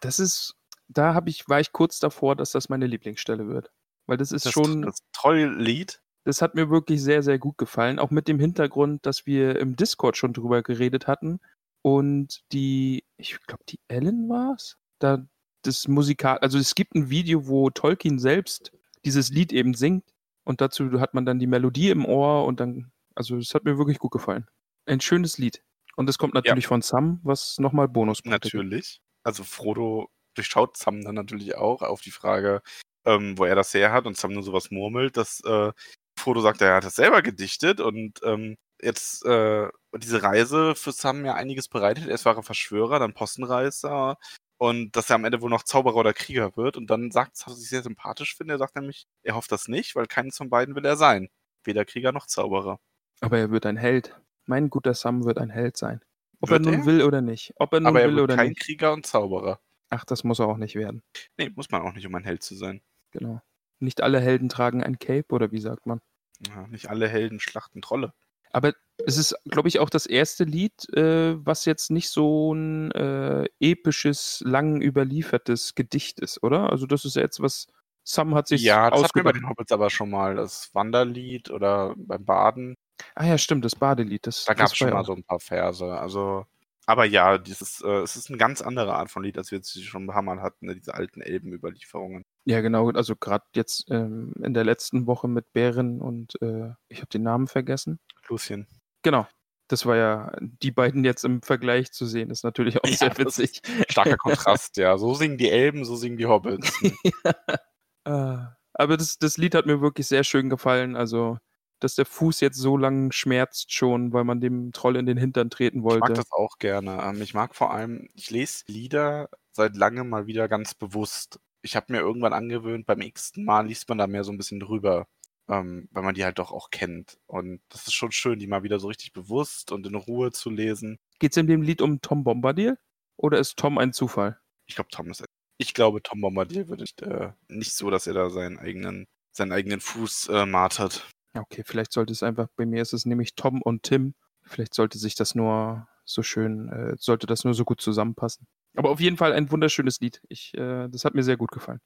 Das ist, da habe ich, war ich kurz davor, dass das meine Lieblingsstelle wird. Weil das ist Das, schon, das Trolllied. das hat mir wirklich sehr, sehr gut gefallen. Auch mit dem Hintergrund, dass wir im Discord schon drüber geredet hatten. Und die, ich glaube, die Ellen war es. Da das Musikal, also es gibt ein Video, wo Tolkien selbst dieses Lied eben singt. Und dazu hat man dann die Melodie im Ohr und dann, also es hat mir wirklich gut gefallen. Ein schönes Lied. Und es kommt natürlich von Sam, was nochmal Bonuspunkte gibt. Natürlich. Also Frodo durchschaut Sam dann natürlich auch auf die Frage, ähm, wo er das her hat und Sam nur sowas murmelt, dass äh, Frodo sagt, er hat das selber gedichtet und ähm, jetzt äh, diese Reise für Sam ja einiges bereitet. Erst war er Verschwörer, dann Postenreißer und dass er am Ende wohl noch Zauberer oder Krieger wird und dann sagt, was ich sehr sympathisch finde, er sagt nämlich, er hofft das nicht, weil keines von beiden will er sein. Weder Krieger noch Zauberer. Aber er wird ein Held. Mein guter Sam wird ein Held sein. Ob Wird er nun er? will oder nicht. Ob er nun Aber er will wird oder kein nicht. Krieger und Zauberer. Ach, das muss er auch nicht werden. Nee, muss man auch nicht, um ein Held zu sein. Genau. Nicht alle Helden tragen ein Cape, oder wie sagt man? Ja, nicht alle Helden schlachten Trolle. Aber es ist, glaube ich, auch das erste Lied, äh, was jetzt nicht so ein äh, episches, lang überliefertes Gedicht ist, oder? Also das ist jetzt was, Sam hat sich ja, das hatten wir bei den Hobbits aber schon mal. Das Wanderlied oder beim Baden. Ah ja, stimmt, das Badelied. Das, Da gab es schon ja mal so ein paar Verse. Also, aber ja, dieses, äh, es ist eine ganz andere Art von Lied, als wir jetzt schon ein paar Mal hatten, ne, diese alten Elbenüberlieferungen. Ja, genau. Also gerade jetzt ähm, in der letzten Woche mit Bären und äh, ich habe den Namen vergessen. Lucien. Genau. Das war ja, die beiden jetzt im Vergleich zu sehen, ist natürlich auch Ja, sehr witzig. Starker Kontrast, ja. So singen die Elben, so singen die Hobbits. Ah, Aber das, das Lied hat mir wirklich sehr schön gefallen. Also, dass der Fuß jetzt so lang schmerzt schon, weil man dem Troll in den Hintern treten Ich mag wollte. das auch gerne. Ähm, ich mag vor allem, ich lese Lieder seit langem mal wieder ganz bewusst. Ich habe mir irgendwann angewöhnt, beim x-ten Mal liest man da mehr so ein bisschen drüber, ähm, weil man die halt doch auch kennt. Und das ist schon schön, die mal wieder so richtig bewusst und in Ruhe zu lesen. Geht es in dem Lied um Tom Bombadil? Oder ist Tom ein Zufall? Ich glaube, Tom ist. Ich glaube, Tom Bombadil würde nicht, äh, nicht so, dass er da seinen eigenen, seinen eigenen Fuß äh, martert. Okay, vielleicht sollte es einfach, bei mir ist es nämlich Tom und Tim. Vielleicht sollte sich das nur so schön, äh, sollte das nur so gut zusammenpassen. Aber auf jeden Fall ein wunderschönes Lied. Ich, äh, das hat mir sehr gut gefallen.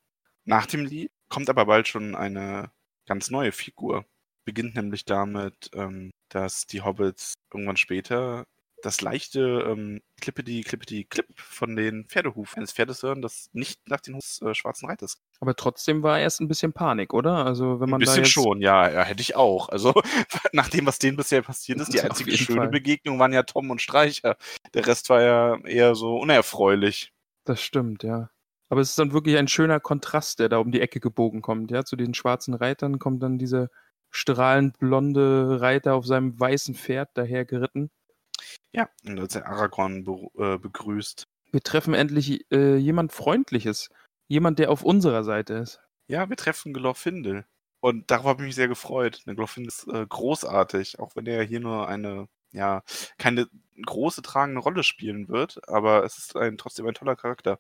Nach dem Lied kommt aber bald schon eine ganz neue Figur. Beginnt nämlich damit, ähm, dass die Hobbits irgendwann später das leichte ähm, Klippity Klippity Klipp von den Pferdehufen eines Pferdes hören, das nicht nach den Hus äh, schwarzen Reiters. Aber trotzdem war erst ein bisschen Panik, oder? Also wenn Ein man da bisschen schon, ja, ja, hätte ich auch. Also nach dem, was denen bisher passiert ist, die einzige schöne Fall. Begegnung waren ja Tom und Streicher. Der Rest war ja eher so unerfreulich. Das stimmt, ja. Aber es ist dann wirklich ein schöner Kontrast, der da um die Ecke gebogen kommt. Ja, zu den schwarzen Reitern kommt dann dieser strahlend blonde Reiter auf seinem weißen Pferd daher geritten. Ja, und als er Aragorn be äh, begrüßt. Wir treffen endlich äh, jemand Freundliches. Jemand, der auf unserer Seite ist. Ja, wir treffen Glorfindel. Und darauf habe ich mich sehr gefreut. Der Glorfindel ist äh, großartig, auch wenn er hier nur eine, ja, keine große tragende Rolle spielen wird, aber es ist ein, trotzdem ein toller Charakter.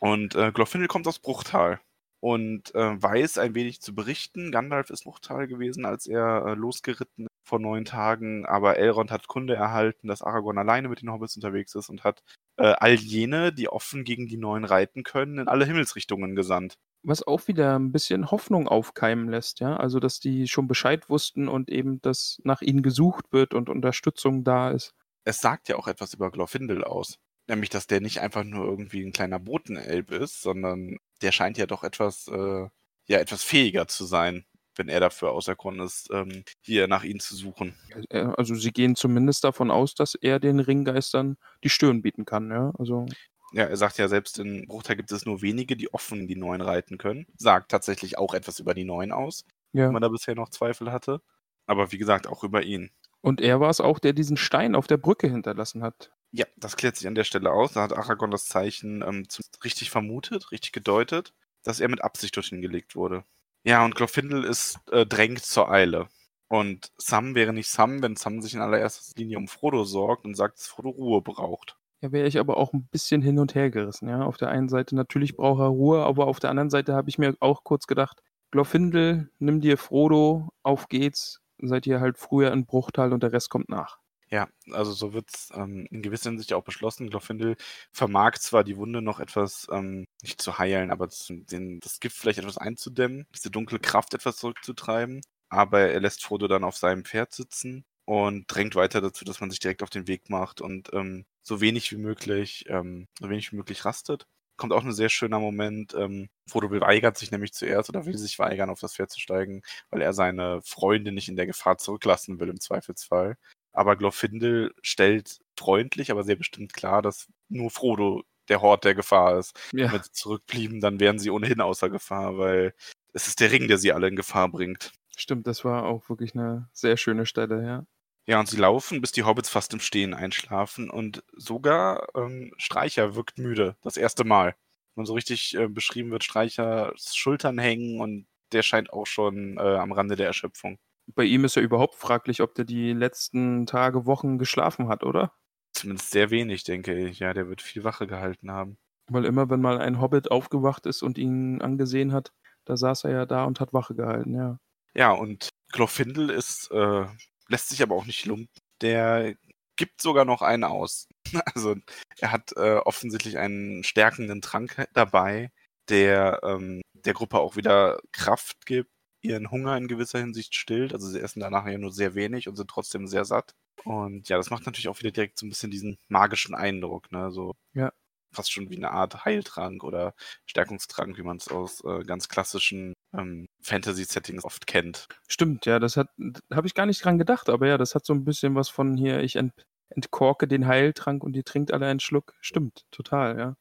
Und äh, Glorfindel kommt aus Bruchtal und äh, weiß ein wenig zu berichten. Gandalf ist Bruchtal gewesen, als er äh, losgeritten ist vor neun Tagen, aber Elrond hat Kunde erhalten, dass Aragorn alleine mit den Hobbits unterwegs ist und hat äh, all jene, die offen gegen die Neuen reiten können, in alle Himmelsrichtungen gesandt. Was auch wieder ein bisschen Hoffnung aufkeimen lässt, ja. Also, dass die schon Bescheid wussten und eben, dass nach ihnen gesucht wird und Unterstützung da ist. es sagt ja auch etwas über Glorfindel aus. Nämlich, dass der nicht einfach nur irgendwie ein kleiner Botenelb ist, sondern der scheint ja doch etwas, äh, ja, etwas fähiger zu sein, wenn er dafür auserkoren ist, ähm, hier nach ihnen zu suchen. Äh, Also, sie gehen zumindest davon aus, dass er den Ringgeistern die Stirn bieten kann, ja. Also, Ja, er sagt ja, selbst in Bruchteil gibt es nur wenige, die offen die Neuen reiten können. Sagt tatsächlich auch etwas über die Neuen aus, ja. wenn man da bisher noch Zweifel hatte. Aber wie gesagt, auch über ihn. Und er war es auch, der diesen Stein auf der Brücke hinterlassen hat. Ja, das klärt sich an der Stelle aus. Da hat Aragorn das Zeichen ähm, richtig vermutet, richtig gedeutet, dass er mit Absicht dorthin gelegt wurde. Ja, und Glorfindel ist äh, drängt zur Eile. Und Sam wäre nicht Sam, wenn Sam sich in allererster Linie um Frodo sorgt und sagt, dass Frodo Ruhe braucht. Ja, wäre ich aber auch ein bisschen hin und her gerissen, ja. Auf der einen Seite natürlich braucht er Ruhe, aber auf der anderen Seite habe ich mir auch kurz gedacht, Glorfindel, nimm dir Frodo, auf geht's, seid ihr halt früher in Bruchtal und der Rest kommt nach. Ja, also so wird es ähm, in gewisser Hinsicht auch beschlossen. Glorfindel vermag zwar die Wunde noch etwas, ähm, nicht zu heilen, aber zu, den, das Gift vielleicht etwas einzudämmen, diese dunkle Kraft etwas zurückzutreiben, aber er lässt Frodo dann auf seinem Pferd sitzen und drängt weiter dazu, dass man sich direkt auf den Weg macht und ähm, so wenig wie möglich, ähm, so wenig wie möglich rastet. Kommt auch ein sehr schöner Moment. Ähm, Frodo weigert sich nämlich zuerst oder will sich weigern, auf das Pferd zu steigen, weil er seine Freunde nicht in der Gefahr zurücklassen will im Zweifelsfall. Aber Glorfindel stellt freundlich, aber sehr bestimmt klar, dass nur Frodo der Hort der Gefahr ist. Ja. Wenn sie zurückblieben, dann wären sie ohnehin außer Gefahr, weil es ist der Ring, der sie alle in Gefahr bringt. Stimmt, das war auch wirklich eine sehr schöne Stelle, ja. Ja, und sie laufen, bis die Hobbits fast im Stehen einschlafen und sogar ähm, Streicher wirkt müde, das erste Mal. Wenn so richtig äh, beschrieben wird, Streichers Schultern hängen und der scheint auch schon äh, am Rande der Erschöpfung. Bei ihm ist ja überhaupt fraglich, ob der die letzten Tage, Wochen geschlafen hat, oder? Zumindest sehr wenig, denke ich. Ja, der wird viel Wache gehalten haben. Weil immer, wenn mal ein Hobbit aufgewacht ist und ihn angesehen hat, da saß er ja da und hat Wache gehalten, ja. Ja, und Glorfindel ist, äh, lässt sich aber auch nicht lumpen. Der gibt sogar noch einen aus. Also er hat äh, offensichtlich einen stärkenden Trank dabei, der ähm, der Gruppe auch wieder Kraft gibt, ihren Hunger in gewisser Hinsicht stillt. Also sie essen danach ja nur sehr wenig und sind trotzdem sehr satt. Und ja, das macht natürlich auch wieder direkt so ein bisschen diesen magischen Eindruck, ne? So Ja. fast schon wie eine Art Heiltrank oder Stärkungstrank, wie man es aus äh, ganz klassischen ähm, Fantasy-Settings oft kennt. Stimmt, ja, das hat, habe ich gar nicht dran gedacht, aber ja, das hat so ein bisschen was von hier, ich ent, entkorke den Heiltrank und ihr trinkt alle einen Schluck. Stimmt, total, ja.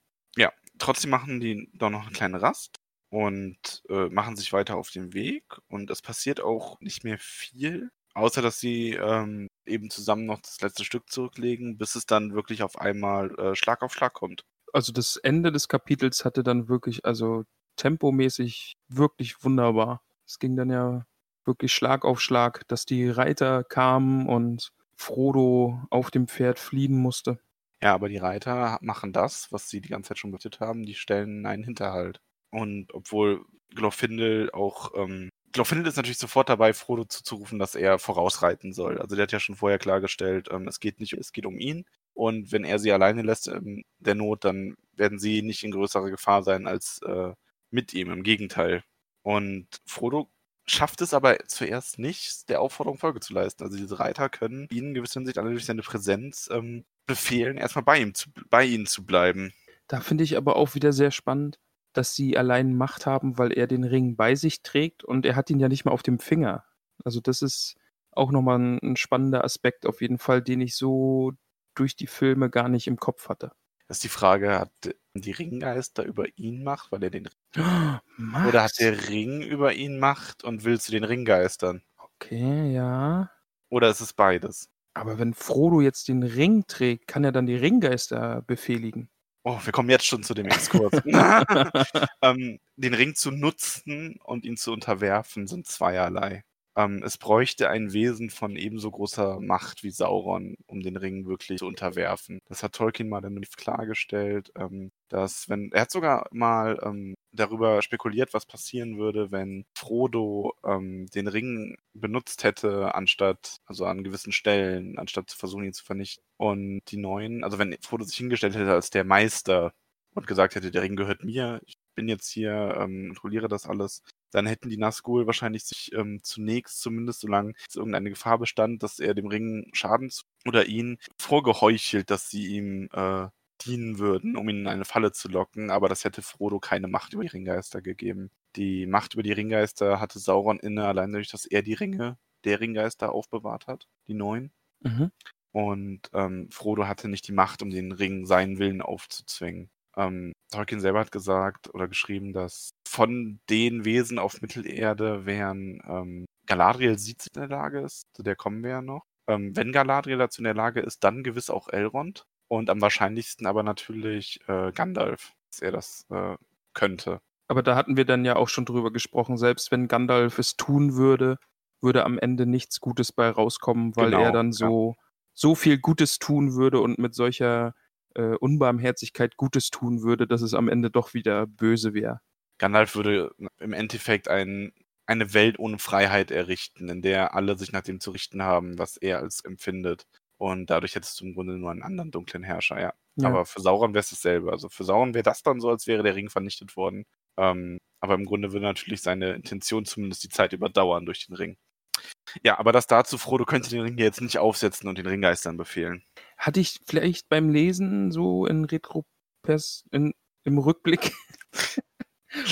Trotzdem machen die doch noch eine kleine Rast und äh, machen sich weiter auf den Weg. Und es passiert auch nicht mehr viel, außer dass sie ähm, eben zusammen noch das letzte Stück zurücklegen, bis es dann wirklich auf einmal äh, Schlag auf Schlag kommt. Also das Ende des Kapitels hatte dann wirklich, also tempomäßig wirklich wunderbar. Es ging dann ja wirklich Schlag auf Schlag, dass die Reiter kamen und Frodo auf dem Pferd fliehen musste. Ja, aber die Reiter machen das, was sie die ganze Zeit schon berichtet haben, die stellen einen Hinterhalt. Und obwohl Glorfindel auch, ähm, Glorfindel ist natürlich sofort dabei, Frodo zuzurufen, dass er vorausreiten soll. Also der hat ja schon vorher klargestellt, ähm, es geht nicht, es geht um ihn. Und wenn er sie alleine lässt in der Not, dann werden sie nicht in größerer Gefahr sein als äh, mit ihm, im Gegenteil. Und Frodo schafft es aber zuerst nicht, der Aufforderung Folge zu leisten. Also diese Reiter können ihnen in gewisser Hinsicht durch seine Präsenz ähm, befehlen, erstmal bei ihm zu, bei ihnen zu bleiben. Da finde ich aber auch wieder sehr spannend, dass sie allein Macht haben, weil er den Ring bei sich trägt und er hat ihn ja nicht mal auf dem Finger. Also das ist auch nochmal ein, ein spannender Aspekt auf jeden Fall, den ich so durch die Filme gar nicht im Kopf hatte. Das ist die Frage, hat die Ringgeister über ihn Macht, weil er den Macht. oder hat der Ring über ihn Macht und will zu den Ringgeistern? Okay, ja. Oder ist es beides? Aber wenn Frodo jetzt den Ring trägt, kann er dann die Ringgeister befehligen. Oh, wir kommen jetzt schon zu dem Exkurs. ähm, den Ring zu nutzen und ihn zu unterwerfen sind zweierlei. Ähm, es bräuchte ein Wesen von ebenso großer Macht wie Sauron, um den Ring wirklich zu unterwerfen. Das hat Tolkien mal dann klargestellt, ähm, dass wenn, er hat sogar mal ähm, darüber spekuliert, was passieren würde, wenn Frodo ähm, den Ring benutzt hätte, anstatt, also an gewissen Stellen, anstatt zu versuchen, ihn zu vernichten. Und die neuen, also wenn Frodo sich hingestellt hätte als der Meister und gesagt hätte, der Ring gehört mir, ich bin jetzt hier, ähm, kontrolliere das alles, dann hätten die Nazgul wahrscheinlich sich ähm, zunächst, zumindest solange es irgendeine Gefahr bestand, dass er dem Ring Schaden zu oder ihn vorgeheuchelt, dass sie ihm äh, dienen würden, um ihn in eine Falle zu locken, aber das hätte Frodo keine Macht über die Ringgeister gegeben. Die Macht über die Ringgeister hatte Sauron inne, allein dadurch, dass er die Ringe der Ringgeister aufbewahrt hat, die neuen. Mhm. Und ähm, Frodo hatte nicht die Macht, um den Ring seinen Willen aufzuzwingen. Ähm, Tolkien selber hat gesagt oder geschrieben, dass von den Wesen auf Mittelerde wären ähm, Galadriel sieht in der Lage ist, zu der kommen wir ja noch. Ähm, wenn Galadriel dazu in der Lage ist, dann gewiss auch Elrond und am wahrscheinlichsten aber natürlich äh, Gandalf, dass er das äh, könnte. Aber da hatten wir dann ja auch schon drüber gesprochen, selbst wenn Gandalf es tun würde, würde am Ende nichts Gutes bei rauskommen, weil Genau, er dann ja. so, so viel Gutes tun würde und mit solcher äh, Unbarmherzigkeit Gutes tun würde, dass es am Ende doch wieder böse wäre. Gandalf würde im Endeffekt ein eine Welt ohne Freiheit errichten, in der alle sich nach dem zu richten haben, was er als empfindet. Und dadurch hättest du im Grunde nur einen anderen dunklen Herrscher, ja. Ja. Aber für Sauron wäre es dasselbe. Also für Sauron wäre das dann so, als wäre der Ring vernichtet worden. Ähm, aber im Grunde würde natürlich seine Intention zumindest die Zeit überdauern durch den Ring. Ja, aber das dazu, Frodo könnte den Ring jetzt nicht aufsetzen und den Ringgeistern befehlen. Hatte ich vielleicht beim Lesen so in Retro in, im Rückblick.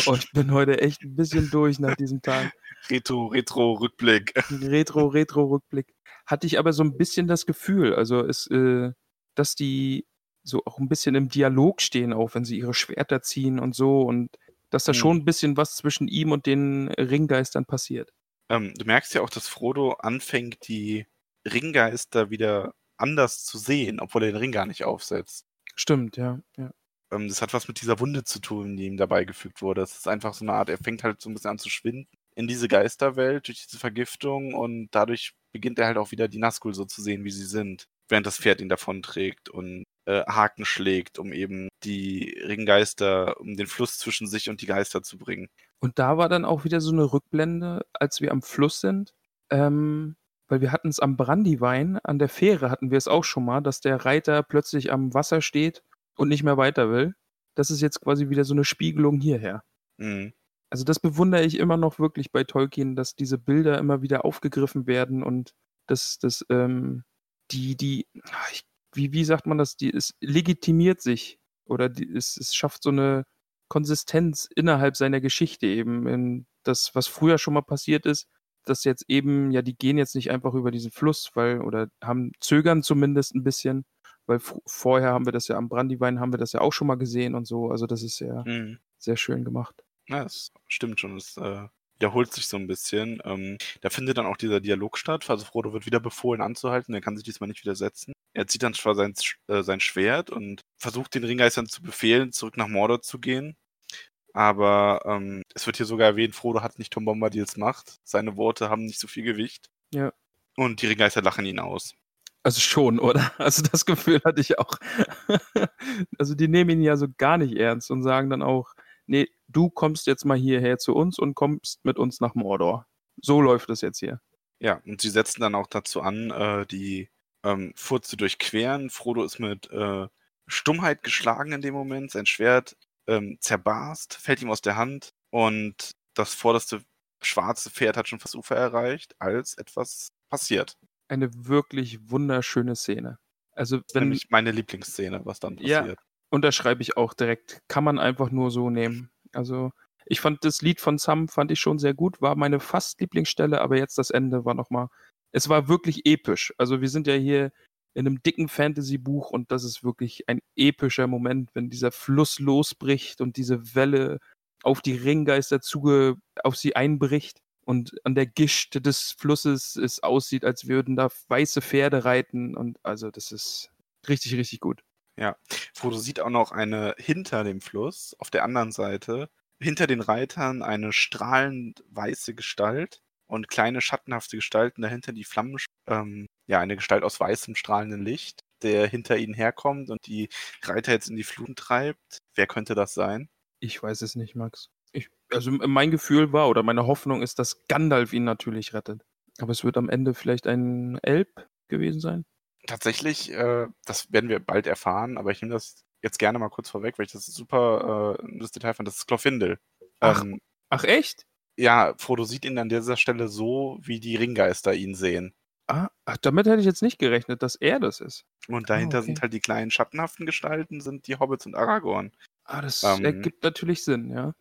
oh, ich bin heute echt ein bisschen durch nach diesem Tag. Retro, Retro-Rückblick. Retro, Retro-Rückblick. Hatte ich aber so ein bisschen das Gefühl, also es, äh, dass die so auch ein bisschen im Dialog stehen, auch wenn sie ihre Schwerter ziehen und so und dass da Mhm. schon ein bisschen was zwischen ihm und den Ringgeistern passiert. Ähm, du merkst ja auch, dass Frodo anfängt, die Ringgeister wieder anders zu sehen, obwohl er den Ring gar nicht aufsetzt. Stimmt, ja. ja. Ähm, das hat was mit dieser Wunde zu tun, die ihm dabei gefügt wurde. Es ist einfach so eine Art, er fängt halt so ein bisschen an zu schwinden in diese Geisterwelt durch diese Vergiftung und dadurch beginnt er halt auch wieder die Nazgul so zu sehen, wie sie sind, während das Pferd ihn davonträgt und äh, Haken schlägt, um eben die Ringgeister, um den Fluss zwischen sich und die Geister zu bringen. Und da war dann auch wieder so eine Rückblende, als wir am Fluss sind. Ähm, weil wir hatten es am Brandywein, an der Fähre hatten wir es auch schon mal, dass der Reiter plötzlich am Wasser steht und nicht mehr weiter will. Das ist jetzt quasi wieder so eine Spiegelung hierher. Mhm. Also das bewundere ich immer noch wirklich bei Tolkien, dass diese Bilder immer wieder aufgegriffen werden und dass das, ähm, die, die, ah, ich, wie, wie sagt man das, die, es legitimiert sich oder die, es, es schafft so eine Konsistenz innerhalb seiner Geschichte eben. In das, was früher schon mal passiert ist, dass jetzt eben, ja, die gehen jetzt nicht einfach über diesen Fluss, weil, oder haben, zögern zumindest ein bisschen, weil vorher haben wir das ja am Brandywein, haben wir das ja auch schon mal gesehen und so. Also das ist ja Mhm. sehr schön gemacht. Ja, das stimmt schon. Es äh, wiederholt sich so ein bisschen. Ähm, da findet dann auch dieser Dialog statt. Also Frodo wird wieder befohlen anzuhalten. Er kann sich diesmal nicht widersetzen. Er zieht dann zwar sein, äh, sein Schwert und versucht den Ringgeistern zu befehlen, zurück nach Mordor zu gehen. Aber ähm, es wird hier sogar erwähnt, Frodo hat nicht Tom Bombadils Macht. Seine Worte haben nicht so viel Gewicht. Ja. Und die Ringgeister lachen ihn aus. Also schon, oder? Also das Gefühl hatte ich auch. also die nehmen ihn ja so gar nicht ernst und sagen dann auch, nee, du kommst jetzt mal hierher zu uns und kommst mit uns nach Mordor. So läuft es jetzt hier. Ja, und sie setzen dann auch dazu an, äh, die ähm, Furt zu durchqueren. Frodo ist mit äh, Stummheit geschlagen in dem Moment. Sein Schwert ähm, zerbarst, fällt ihm aus der Hand und das vorderste schwarze Pferd hat schon fast Ufer erreicht, als etwas passiert. Eine wirklich wunderschöne Szene. Also wenn, Nämlich meine Lieblingsszene, was dann Ja. passiert. unterschreibe ich auch direkt, kann man einfach nur so nehmen. Also ich fand das Lied von Sam fand ich schon sehr gut, war meine fast Lieblingsstelle, aber jetzt das Ende war nochmal, es war wirklich episch. Also wir sind ja hier in einem dicken Fantasy-Buch und das ist wirklich ein epischer Moment, wenn dieser Fluss losbricht und diese Welle auf die Ringgeister zuge, auf sie einbricht und an der Gischt des Flusses es aussieht, als würden da weiße Pferde reiten und also das ist richtig, richtig gut. Frodo sieht auch noch eine hinter dem Fluss, auf der anderen Seite, hinter den Reitern eine strahlend weiße Gestalt und kleine schattenhafte Gestalten dahinter, die Flammen, ähm, ja, eine Gestalt aus weißem strahlendem Licht, der hinter ihnen herkommt und die Reiter jetzt in die Fluten treibt. Wer könnte das sein? Ich weiß es nicht, Max. Ich, also mein Gefühl war oder meine Hoffnung ist, dass Gandalf ihn natürlich rettet. Aber es wird am Ende vielleicht ein Elb gewesen sein. Tatsächlich, äh, das werden wir bald erfahren, aber ich nehme das jetzt gerne mal kurz vorweg, weil ich das super äh, das Detail fand. Das ist Glorfindel. Ach. Ähm, Ach echt? ja, Frodo sieht ihn an dieser Stelle so, wie die Ringgeister ihn sehen. Ah, ach, damit hätte ich jetzt nicht gerechnet, dass er das ist. Und dahinter okay. sind halt die kleinen schattenhaften Gestalten, sind die Hobbits und Aragorn. Ah, das Ähm. ergibt natürlich Sinn, ja.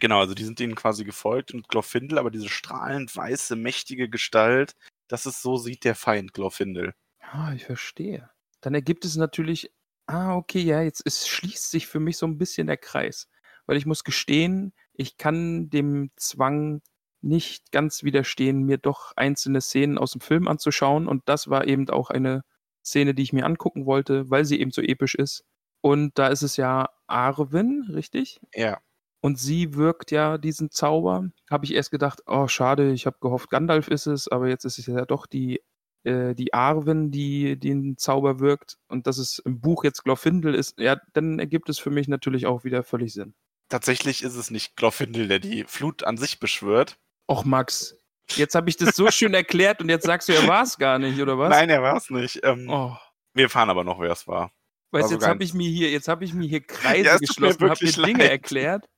Genau, also die sind ihnen quasi gefolgt und Glorfindel, aber diese strahlend weiße, mächtige Gestalt, das ist so sieht der Feind Glorfindel. Ah, ich verstehe. Dann ergibt es natürlich. Ah, okay, ja, jetzt es schließt sich für mich so ein bisschen der Kreis. Weil ich muss gestehen, ich kann dem Zwang nicht ganz widerstehen, mir doch einzelne Szenen aus dem Film anzuschauen. Und das war eben auch eine Szene, die ich mir angucken wollte, weil sie eben so episch ist. Und da ist es ja Arwen, richtig? Ja, Und sie wirkt ja diesen Zauber. Habe ich erst gedacht, oh, schade, ich habe gehofft, Gandalf ist es, aber jetzt ist es ja doch die, äh, die Arwen, die den Zauber wirkt. Und dass es im Buch jetzt Glorfindel ist, ja, dann ergibt es für mich natürlich auch wieder völlig Sinn. tatsächlich ist es nicht Glorfindel, der die Flut an sich beschwört, Och, Max, jetzt habe ich das so schön erklärt und jetzt sagst du, er war es gar nicht, oder was? Nein, er war es nicht. Ähm, Oh. Wir erfahren aber noch, wer es war. Weißt jetzt habe ich mir hier, jetzt habe ich mir hier Kreise Ja, geschlossen, habe mir Dinge leid. erklärt.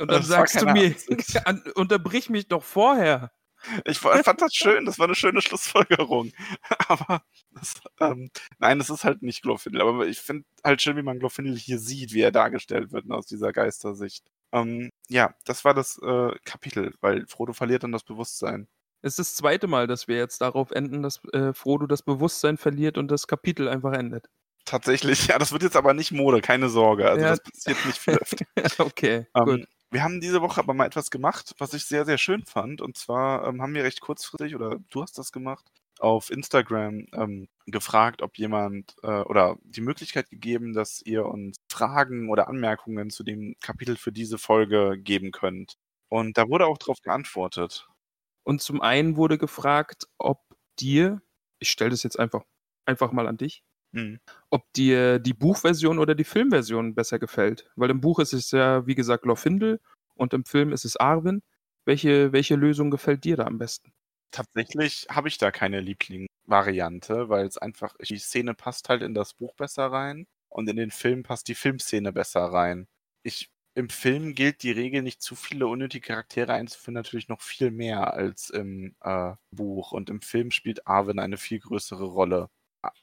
Und dann Das sagst du mir, an- unterbrich mich doch vorher. Ich fa- fand das schön, das war eine schöne Schlussfolgerung. Aber das, ähm, nein, es ist halt nicht Glorfindel. Aber ich finde halt schön, wie man Glorfindel hier sieht, wie er dargestellt wird ne, aus dieser Geistersicht. Ähm, ja, das war das äh, Kapitel, weil Frodo verliert dann das Bewusstsein. Es ist das zweite Mal, dass wir jetzt darauf enden, dass äh, Frodo das Bewusstsein verliert und das Kapitel einfach endet. Tatsächlich, ja, das wird jetzt aber nicht Mode, keine Sorge. Also Ja. das passiert nicht viel öfter. okay, Ähm, gut. Wir haben diese Woche aber mal etwas gemacht, was ich sehr, sehr schön fand. Und zwar ähm, haben wir recht kurzfristig, oder du hast das gemacht, auf Instagram ähm, gefragt, ob jemand äh, oder die Möglichkeit gegeben, dass ihr uns Fragen oder Anmerkungen zu dem Kapitel für diese Folge geben könnt. Und da wurde auch darauf geantwortet. Und zum einen wurde gefragt, ob dir, ich stelle das jetzt einfach, einfach mal an dich, Hm. ob dir die Buchversion oder die Filmversion besser gefällt. Weil im Buch ist es ja, wie gesagt, Glorfindel und im Film ist es Arwen. Welche, welche Lösung gefällt dir da am besten? Tatsächlich habe ich da keine Lieblingsvariante, weil es einfach, die Szene passt halt in das Buch besser rein und in den Film passt die Filmszene besser rein. Ich, im Film gilt die Regel, nicht zu viele unnötige Charaktere einzuführen, natürlich noch viel mehr als im äh, Buch. Und im Film spielt Arwen eine viel größere Rolle.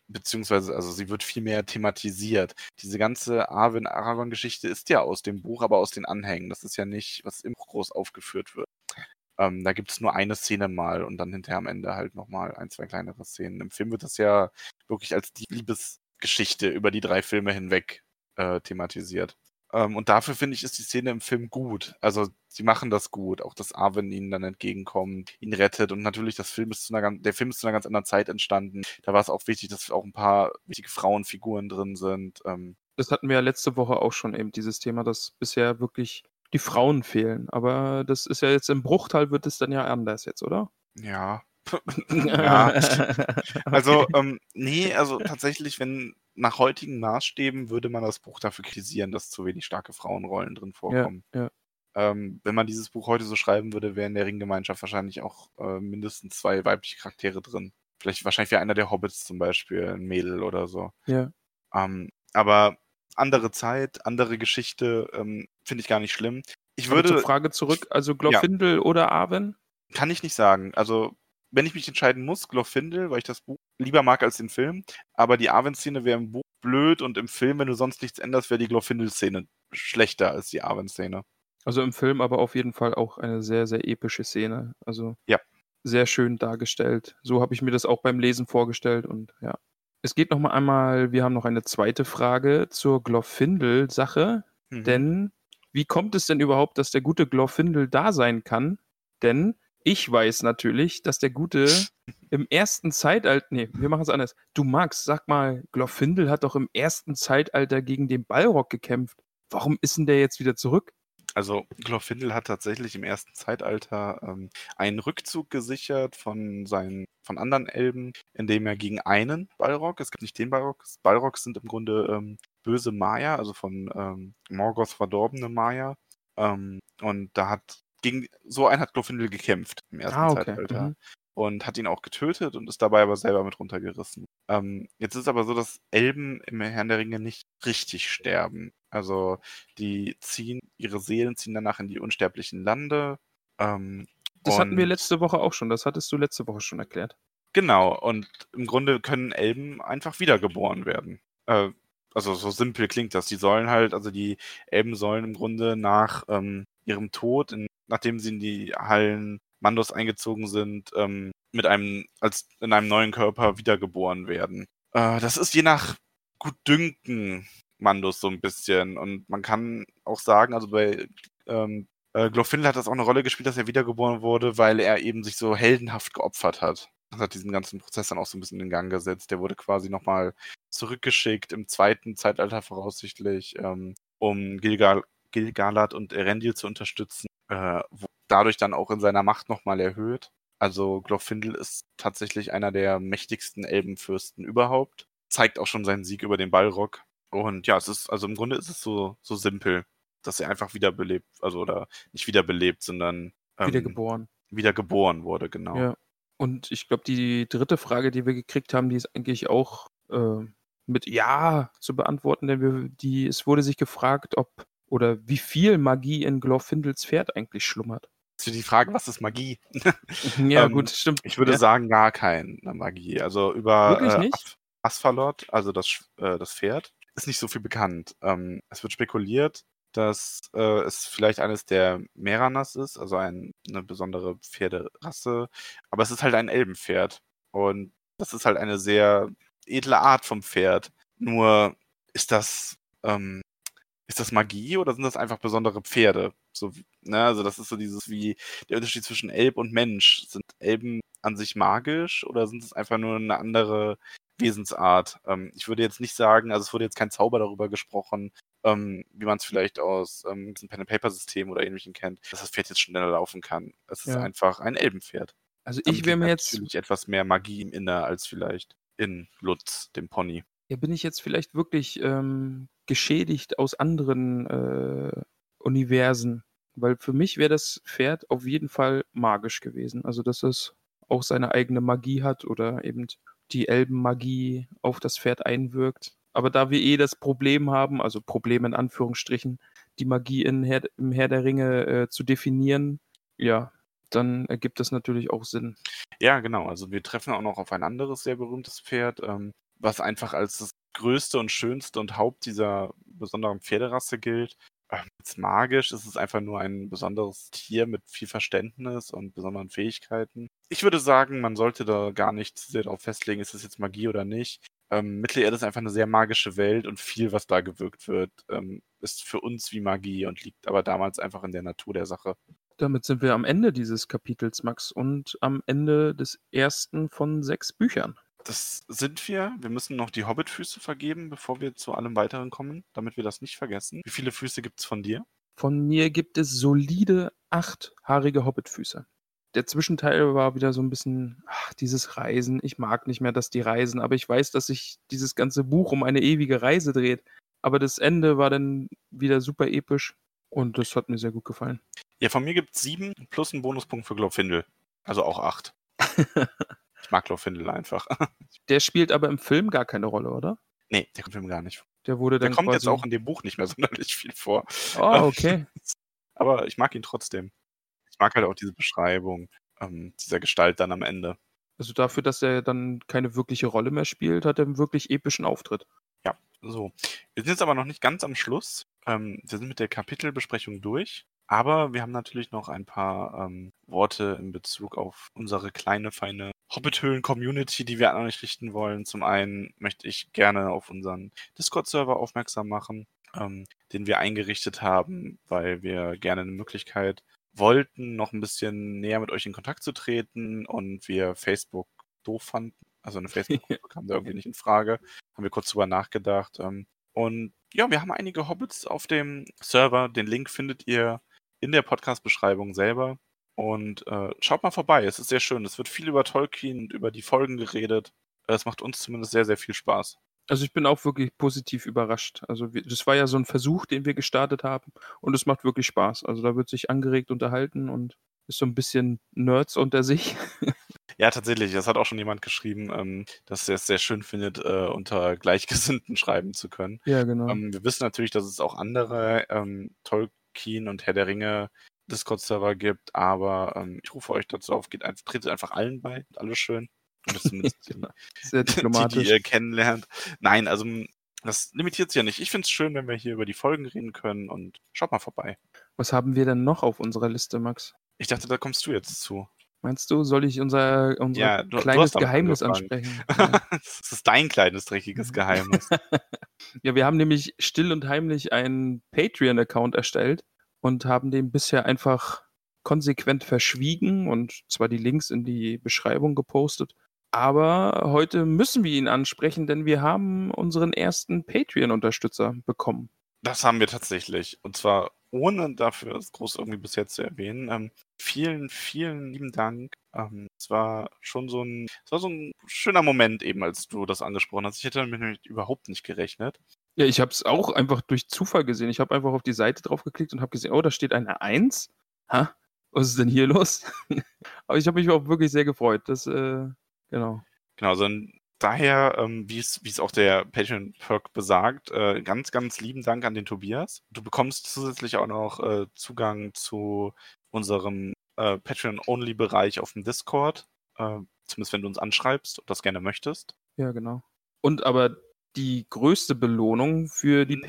Beziehungsweise, also sie wird viel mehr thematisiert. Diese ganze Arwen-Aragorn-Geschichte ist ja aus dem Buch, aber aus den Anhängen. Das ist ja nicht, was im Buch groß aufgeführt wird. Ähm, da gibt es nur eine Szene mal und dann hinterher am Ende halt nochmal ein, zwei kleinere Szenen. Im Film wird das ja wirklich als die Liebesgeschichte über die drei Filme hinweg äh, thematisiert. Ähm, und dafür finde ich, ist die Szene im Film gut. Also sie machen das gut. Auch dass Arwen ihnen dann entgegenkommt, ihn rettet. Und natürlich, das Film ist zu einer, der Film ist zu einer ganz anderen Zeit entstanden. Da war es auch wichtig, dass auch ein paar wichtige Frauenfiguren drin sind. Ähm, Das hatten wir ja letzte Woche auch schon eben, dieses Thema, dass bisher wirklich die Frauen fehlen. Aber das ist ja jetzt im Bruchteil wird es dann ja anders jetzt, oder? ja. ja. Also, ähm, nee, also tatsächlich, wenn nach heutigen Maßstäben würde man das Buch dafür kritisieren, dass zu wenig starke Frauenrollen drin vorkommen. ja. Ähm, wenn man dieses Buch heute so schreiben würde, wäre in der Ringgemeinschaft wahrscheinlich auch äh, mindestens zwei weibliche Charaktere drin. Vielleicht wahrscheinlich wäre einer der Hobbits zum Beispiel ein Mädel oder so. ja. Ähm, aber andere Zeit, andere Geschichte, ähm, finde ich gar nicht schlimm. Ich Aber würde, zur Frage zurück, also Glorfindel oder Arwen? kann ich nicht sagen. Also, wenn ich mich entscheiden muss, Glorfindel, weil ich das Buch lieber mag als den Film, aber die Arwen-Szene wäre im Buch blöd und im Film, wenn du sonst nichts änderst, wäre die Glorfindel-Szene schlechter als die Arwen-Szene. Also im Film aber auf jeden Fall auch eine sehr, sehr epische Szene. Also Ja. sehr schön dargestellt. So habe ich mir das auch beim Lesen vorgestellt und ja. Es geht noch mal einmal, wir haben noch eine zweite Frage zur Glorfindel-Sache. Mhm. Denn wie kommt es denn überhaupt, dass der gute Glorfindel da sein kann? Denn ich weiß natürlich, dass der gute im ersten Zeitalter, nee, wir machen es anders. Du Max, sag mal, Glorfindel hat doch im ersten Zeitalter gegen den Balrog gekämpft. Warum ist denn der jetzt wieder zurück? Also Glorfindel hat tatsächlich im ersten Zeitalter ähm, einen Rückzug gesichert von seinen von anderen Elben, indem er gegen einen Balrog, es gibt nicht den Balrog, Balrogs sind im Grunde ähm, böse Maya, also von ähm, Morgoth verdorbene Maya. Ähm, und da hat gegen so einen hat Glorfindel gekämpft im ersten Ah, okay. Zeitalter. Mhm. Und hat ihn auch getötet und ist dabei aber selber mit runtergerissen. Ähm, jetzt ist aber so, dass Elben im Herrn der Ringe nicht richtig sterben. Also die ziehen, ihre Seelen ziehen danach in die unsterblichen Lande. Ähm, Das hatten wir letzte Woche auch schon. Das hattest du letzte Woche schon erklärt. Genau, und im Grunde können Elben einfach wiedergeboren werden. Äh, also so simpel klingt das. Die sollen halt, also die Elben sollen im Grunde nach ähm, ihrem Tod, in, nachdem sie in die Hallen Mandos eingezogen sind, ähm, mit einem, als in einem neuen Körper wiedergeboren werden. Äh, das ist je nach Gutdünken Mandos so ein bisschen. Und man kann auch sagen, also bei ähm, äh, Glorfindel hat das auch eine Rolle gespielt, dass er wiedergeboren wurde, weil er eben sich so heldenhaft geopfert hat. Das hat diesen ganzen Prozess dann auch so ein bisschen in Gang gesetzt. Der wurde quasi nochmal zurückgeschickt im zweiten Zeitalter voraussichtlich, ähm, um Gilgal Gilgalad und Erendil zu unterstützen, äh, dadurch dann auch in seiner Macht nochmal erhöht. Also Glorfindel ist tatsächlich einer der mächtigsten Elbenfürsten überhaupt. Zeigt auch schon seinen Sieg über den Balrog. Und ja, es ist, also im Grunde ist es so, so simpel, dass er einfach wiederbelebt, also oder nicht wiederbelebt, sondern ähm, Wieder geboren. wieder geboren wurde, genau. Ja. Und ich glaube, die dritte Frage, die wir gekriegt haben, die ist eigentlich auch äh, mit Ja zu beantworten, denn wir, die, es wurde sich gefragt, ob oder wie viel Magie in Glorfindels Pferd eigentlich schlummert. Ist die Frage, was ist Magie? Ja, Ähm, gut, stimmt. Ich würde ja. sagen, gar keine Magie. Also über äh, Asphalot, also das, äh, das Pferd, ist nicht so viel bekannt. Ähm, es wird spekuliert, dass äh, es vielleicht eines der Meranas ist, also ein, eine besondere Pferderasse. Aber es ist halt ein Elbenpferd. Und das ist halt eine sehr edle Art vom Pferd. Nur ist das, ähm, ist das Magie oder sind das einfach besondere Pferde? So, ne, also das ist so dieses wie der Unterschied zwischen Elb und Mensch. Sind Elben an sich magisch oder sind es einfach nur eine andere Wesensart? Ähm, ich würde jetzt nicht sagen, also es wurde jetzt kein Zauber darüber gesprochen, ähm, wie man es vielleicht aus ähm, diesem Pen-and-Paper-System oder ähnlichem kennt, dass das Pferd jetzt schneller laufen kann. Es ist Ja. einfach ein Elbenpferd. Also ich wäre mir jetzt, natürlich etwas mehr Magie im Inner als vielleicht in Lutz, dem Pony. ja, bin ich jetzt vielleicht wirklich ähm, geschädigt aus anderen äh, Universen. Weil für mich wäre das Pferd auf jeden Fall magisch gewesen. Also dass es auch seine eigene Magie hat oder eben die Elbenmagie auf das Pferd einwirkt. Aber da wir eh das Problem haben, also Problem in Anführungsstrichen, die Magie in Herr, im Herr der Ringe äh, zu definieren, ja, dann ergibt das natürlich auch Sinn. Ja, genau. Also wir treffen auch noch auf ein anderes sehr berühmtes Pferd, ähm, was einfach als das größte und schönste und Haupt dieser besonderen Pferderasse gilt. Ähm, jetzt magisch ist es einfach nur ein besonderes Tier mit viel Verständnis und besonderen Fähigkeiten. Ich würde sagen, man sollte da gar nicht sehr darauf festlegen, ist es jetzt Magie oder nicht. Ähm, Mittelerde ist einfach eine sehr magische Welt und viel, was da gewirkt wird, ähm, ist für uns wie Magie und liegt aber damals einfach in der Natur der Sache. Damit sind wir am Ende dieses Kapitels, Max, und am Ende des ersten von sechs Büchern. Das sind wir. Wir müssen noch die Hobbit-Füße vergeben, bevor wir zu allem weiteren kommen, damit wir das nicht vergessen. Wie viele Füße gibt's von dir? Von mir gibt es solide acht haarige Hobbitfüße. Der Zwischenteil war wieder so ein bisschen, ach, dieses Reisen. Ich mag nicht mehr, dass die reisen, aber ich weiß, dass sich dieses ganze Buch um eine ewige Reise dreht. Aber das Ende war dann wieder super episch und das hat mir sehr gut gefallen. Ja, von mir gibt's sieben plus einen Bonuspunkt für Glorfindel. Also auch acht. Ich mag Glorfindel einfach. Der spielt aber im Film gar keine Rolle, oder? nee, der kommt im gar nicht vor. Der wurde Der dann kommt jetzt auch in dem Buch nicht mehr sonderlich viel vor. Oh, okay. Aber ich mag ihn trotzdem. Ich mag halt auch diese Beschreibung ähm, dieser Gestalt dann am Ende. Also dafür, dass er dann keine wirkliche Rolle mehr spielt, hat er einen wirklich epischen Auftritt. Ja, so. Wir sind jetzt aber noch nicht ganz am Schluss. Ähm, wir sind mit der Kapitelbesprechung durch. Aber wir haben natürlich noch ein paar ähm, Worte in Bezug auf unsere kleine, feine Hobbithöhlen-Community, die wir an euch richten wollen. Zum einen möchte ich gerne auf unseren Discord-Server aufmerksam machen, ähm, den wir eingerichtet haben, weil wir gerne eine Möglichkeit wollten, noch ein bisschen näher mit euch in Kontakt zu treten und wir Facebook doof fanden. Also eine Facebook-Gruppe kam da irgendwie nicht in Frage. Haben wir kurz drüber nachgedacht. Ähm, und ja, wir haben einige Hobbits auf dem Server. Den Link findet ihr in der Podcast-Beschreibung selber. Und äh, schaut mal vorbei. Es ist sehr schön. Es wird viel über Tolkien und über die Folgen geredet. Es macht uns zumindest sehr, sehr viel Spaß. Also ich bin auch wirklich positiv überrascht. Also wir, das war ja so ein Versuch, den wir gestartet haben und es macht wirklich Spaß. Also da wird sich angeregt unterhalten und ist so ein bisschen Nerds unter sich. Ja, tatsächlich. Das hat auch schon jemand geschrieben, ähm, dass er es sehr schön findet, äh, unter Gleichgesinnten schreiben zu können. Ja, genau. Ähm, wir wissen natürlich, dass es auch andere ähm, Tolkien und Herr der Ringe Discord-Server gibt, aber ähm, ich rufe euch dazu auf, geht einfach, tretet einfach allen bei, alles schön. Die, Sehr die, diplomatisch. die ihr kennenlernt. Nein, also das limitiert sich ja nicht. Ich finde es schön, wenn wir hier über die Folgen reden können und schaut mal vorbei. Was haben wir denn noch auf unserer Liste, Max? Ich dachte, da kommst du jetzt zu. Meinst du, soll ich unser, unser Ja, du- du kleines damit Geheimnis ansprechen? Ja. das ist dein kleines, dreckiges Geheimnis. ja, wir haben nämlich still und heimlich einen Patreon-Account erstellt und haben den bisher einfach konsequent verschwiegen und zwar die Links in die Beschreibung gepostet. Aber heute müssen wir ihn ansprechen, denn wir haben unseren ersten Patreon-Unterstützer bekommen. Das haben wir tatsächlich. Und zwar ohne dafür es groß irgendwie bisher zu erwähnen. Ähm, vielen, vielen lieben Dank. Ähm, es war schon so ein, es war so ein schöner Moment eben, als du das angesprochen hast. Ich hätte damit nämlich überhaupt nicht gerechnet. Ja, ich habe es auch einfach durch Zufall gesehen. Ich habe einfach auf die Seite drauf geklickt und habe gesehen, oh, da steht eine 1. Ha? was ist denn hier los? Aber ich habe mich auch wirklich sehr gefreut. Das, äh, genau. Genau, also daher, ähm, wie es auch der Patreon-Perk besagt, äh, ganz, ganz lieben Dank an den Tobias. Du bekommst zusätzlich auch noch äh, Zugang zu unserem äh, Patreon-Only-Bereich auf dem Discord. Äh, zumindest wenn du uns anschreibst und das gerne möchtest. Ja, genau. Und aber die größte Belohnung für die Hm,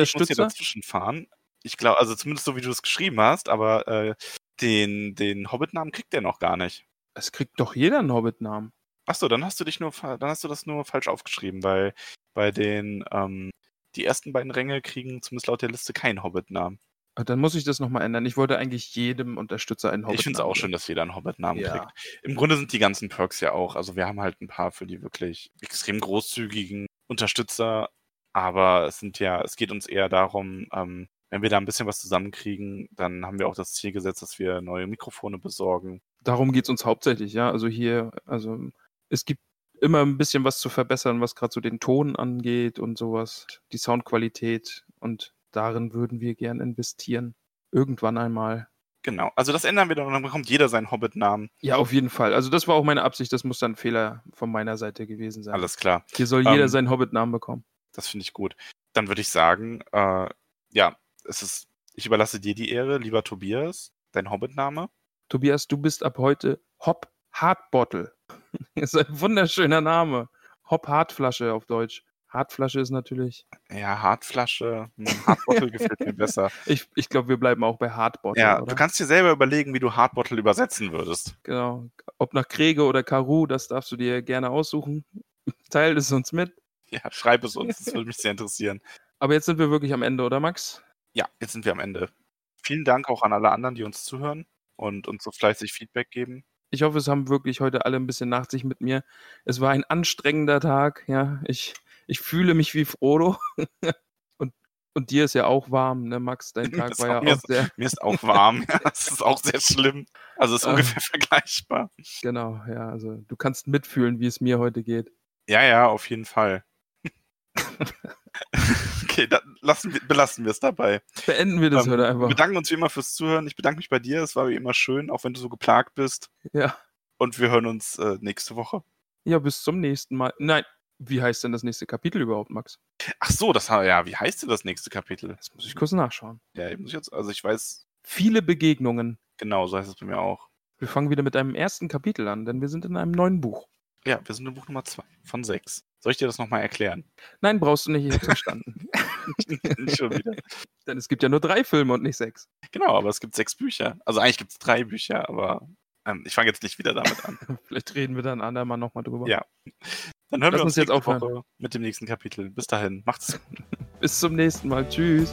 Ich muss hier Patreon-Unterstützer? dazwischen fahren. Ich glaube, also zumindest so wie du es geschrieben hast, aber äh, den, den Hobbit-Namen kriegt der noch gar nicht. Es kriegt doch jeder einen Hobbit-Namen. Achso, dann hast du dich nur, dann hast du das nur falsch aufgeschrieben, weil bei den, ähm, die ersten beiden Ränge kriegen zumindest laut der Liste keinen Hobbit-Namen. Ah, Dann muss ich das nochmal ändern. Ich wollte eigentlich jedem Unterstützer einen Hobbit-Namen Ich finde es auch schön, dass jeder einen Hobbit-Namen Ja. kriegt. Im Grunde sind die ganzen Perks ja auch, also wir haben halt ein paar für die wirklich extrem großzügigen Unterstützer, aber es sind ja, es geht uns eher darum, ähm, wenn wir da ein bisschen was zusammenkriegen, dann haben wir auch das Ziel gesetzt, dass wir neue Mikrofone besorgen. Darum geht es uns hauptsächlich, ja. Also hier, also es gibt immer ein bisschen was zu verbessern, was gerade so den Ton angeht und sowas, die Soundqualität und darin würden wir gern investieren. Irgendwann einmal. Genau, also das ändern wir dann und dann bekommt jeder seinen Hobbit-Namen. Ja, auf jeden Fall. Also das war auch meine Absicht, das muss dann ein Fehler von meiner Seite gewesen sein. Alles klar, Hier soll jeder Ähm, seinen Hobbit-Namen bekommen. das finde ich gut. Dann würde ich sagen, äh, ja, es ist, ich überlasse dir die Ehre, lieber Tobias, dein Hobbit-Name. Tobias, du bist ab heute Hop Hartbottle. ist ein wunderschöner Name. Hop Hartflasche auf Deutsch. Hartflasche ist natürlich. Ja, Hartflasche, hm, Hartbottle gefällt mir besser. Ich, ich glaube, wir bleiben auch bei Hartbottle. Ja, oder? du kannst dir selber überlegen, wie du Hardbottle übersetzen würdest. Genau. Ob nach Krege oder Karu, das darfst du dir gerne aussuchen. Teil es uns mit. Ja, schreib es uns, das würde mich sehr interessieren. Aber jetzt sind wir wirklich am Ende, oder Max? Ja, jetzt sind wir am Ende. Vielen Dank auch an alle anderen, die uns zuhören und uns so fleißig Feedback geben. Ich hoffe, es haben wirklich heute alle ein bisschen Nachsicht mit mir. Es war ein anstrengender Tag, ja. Ich, ich fühle mich wie Frodo. und, und dir ist ja auch warm, ne, Max? Dein Tag Das war auch ja mir auch ist- sehr. Mir ist auch warm, ja, das ist auch sehr schlimm. Also ist Ähm. ungefähr vergleichbar. Genau, ja. Also du kannst mitfühlen, wie es mir heute geht. Ja, ja, auf jeden Fall. Okay, dann lassen wir, belassen wir es dabei. Beenden wir das Ähm, heute Wir einfach. bedanken uns wie immer fürs Zuhören. Ich bedanke mich bei dir. Es war wie immer schön, auch wenn du so geplagt bist. Ja. Und wir hören uns äh, nächste Woche. ja, bis zum nächsten Mal. Nein, wie heißt denn das nächste Kapitel überhaupt, Max? Ach so, das ja, wie heißt denn das nächste Kapitel? Das muss ich kurz nachschauen. Ja, ich muss jetzt, also ich weiß, Viele Begegnungen. genau, so heißt es bei mir auch. Wir fangen wieder mit einem ersten Kapitel an, denn wir sind in einem neuen Buch. Ja, wir sind in Buch Nummer zwei von sechs. Soll ich dir das nochmal erklären? Nein, brauchst du nicht, ich hab's verstanden. Schon wieder. denn es gibt ja nur drei Filme und nicht sechs. Genau, aber es gibt sechs Bücher. Also eigentlich gibt es drei Bücher, aber ähm, ich fange jetzt nicht wieder damit an. Vielleicht reden wir dann andermal nochmal drüber. Ja. Dann hören Lass wir uns uns jetzt. Woche mit dem nächsten Kapitel. Bis dahin, macht's gut. Bis zum nächsten Mal. Tschüss.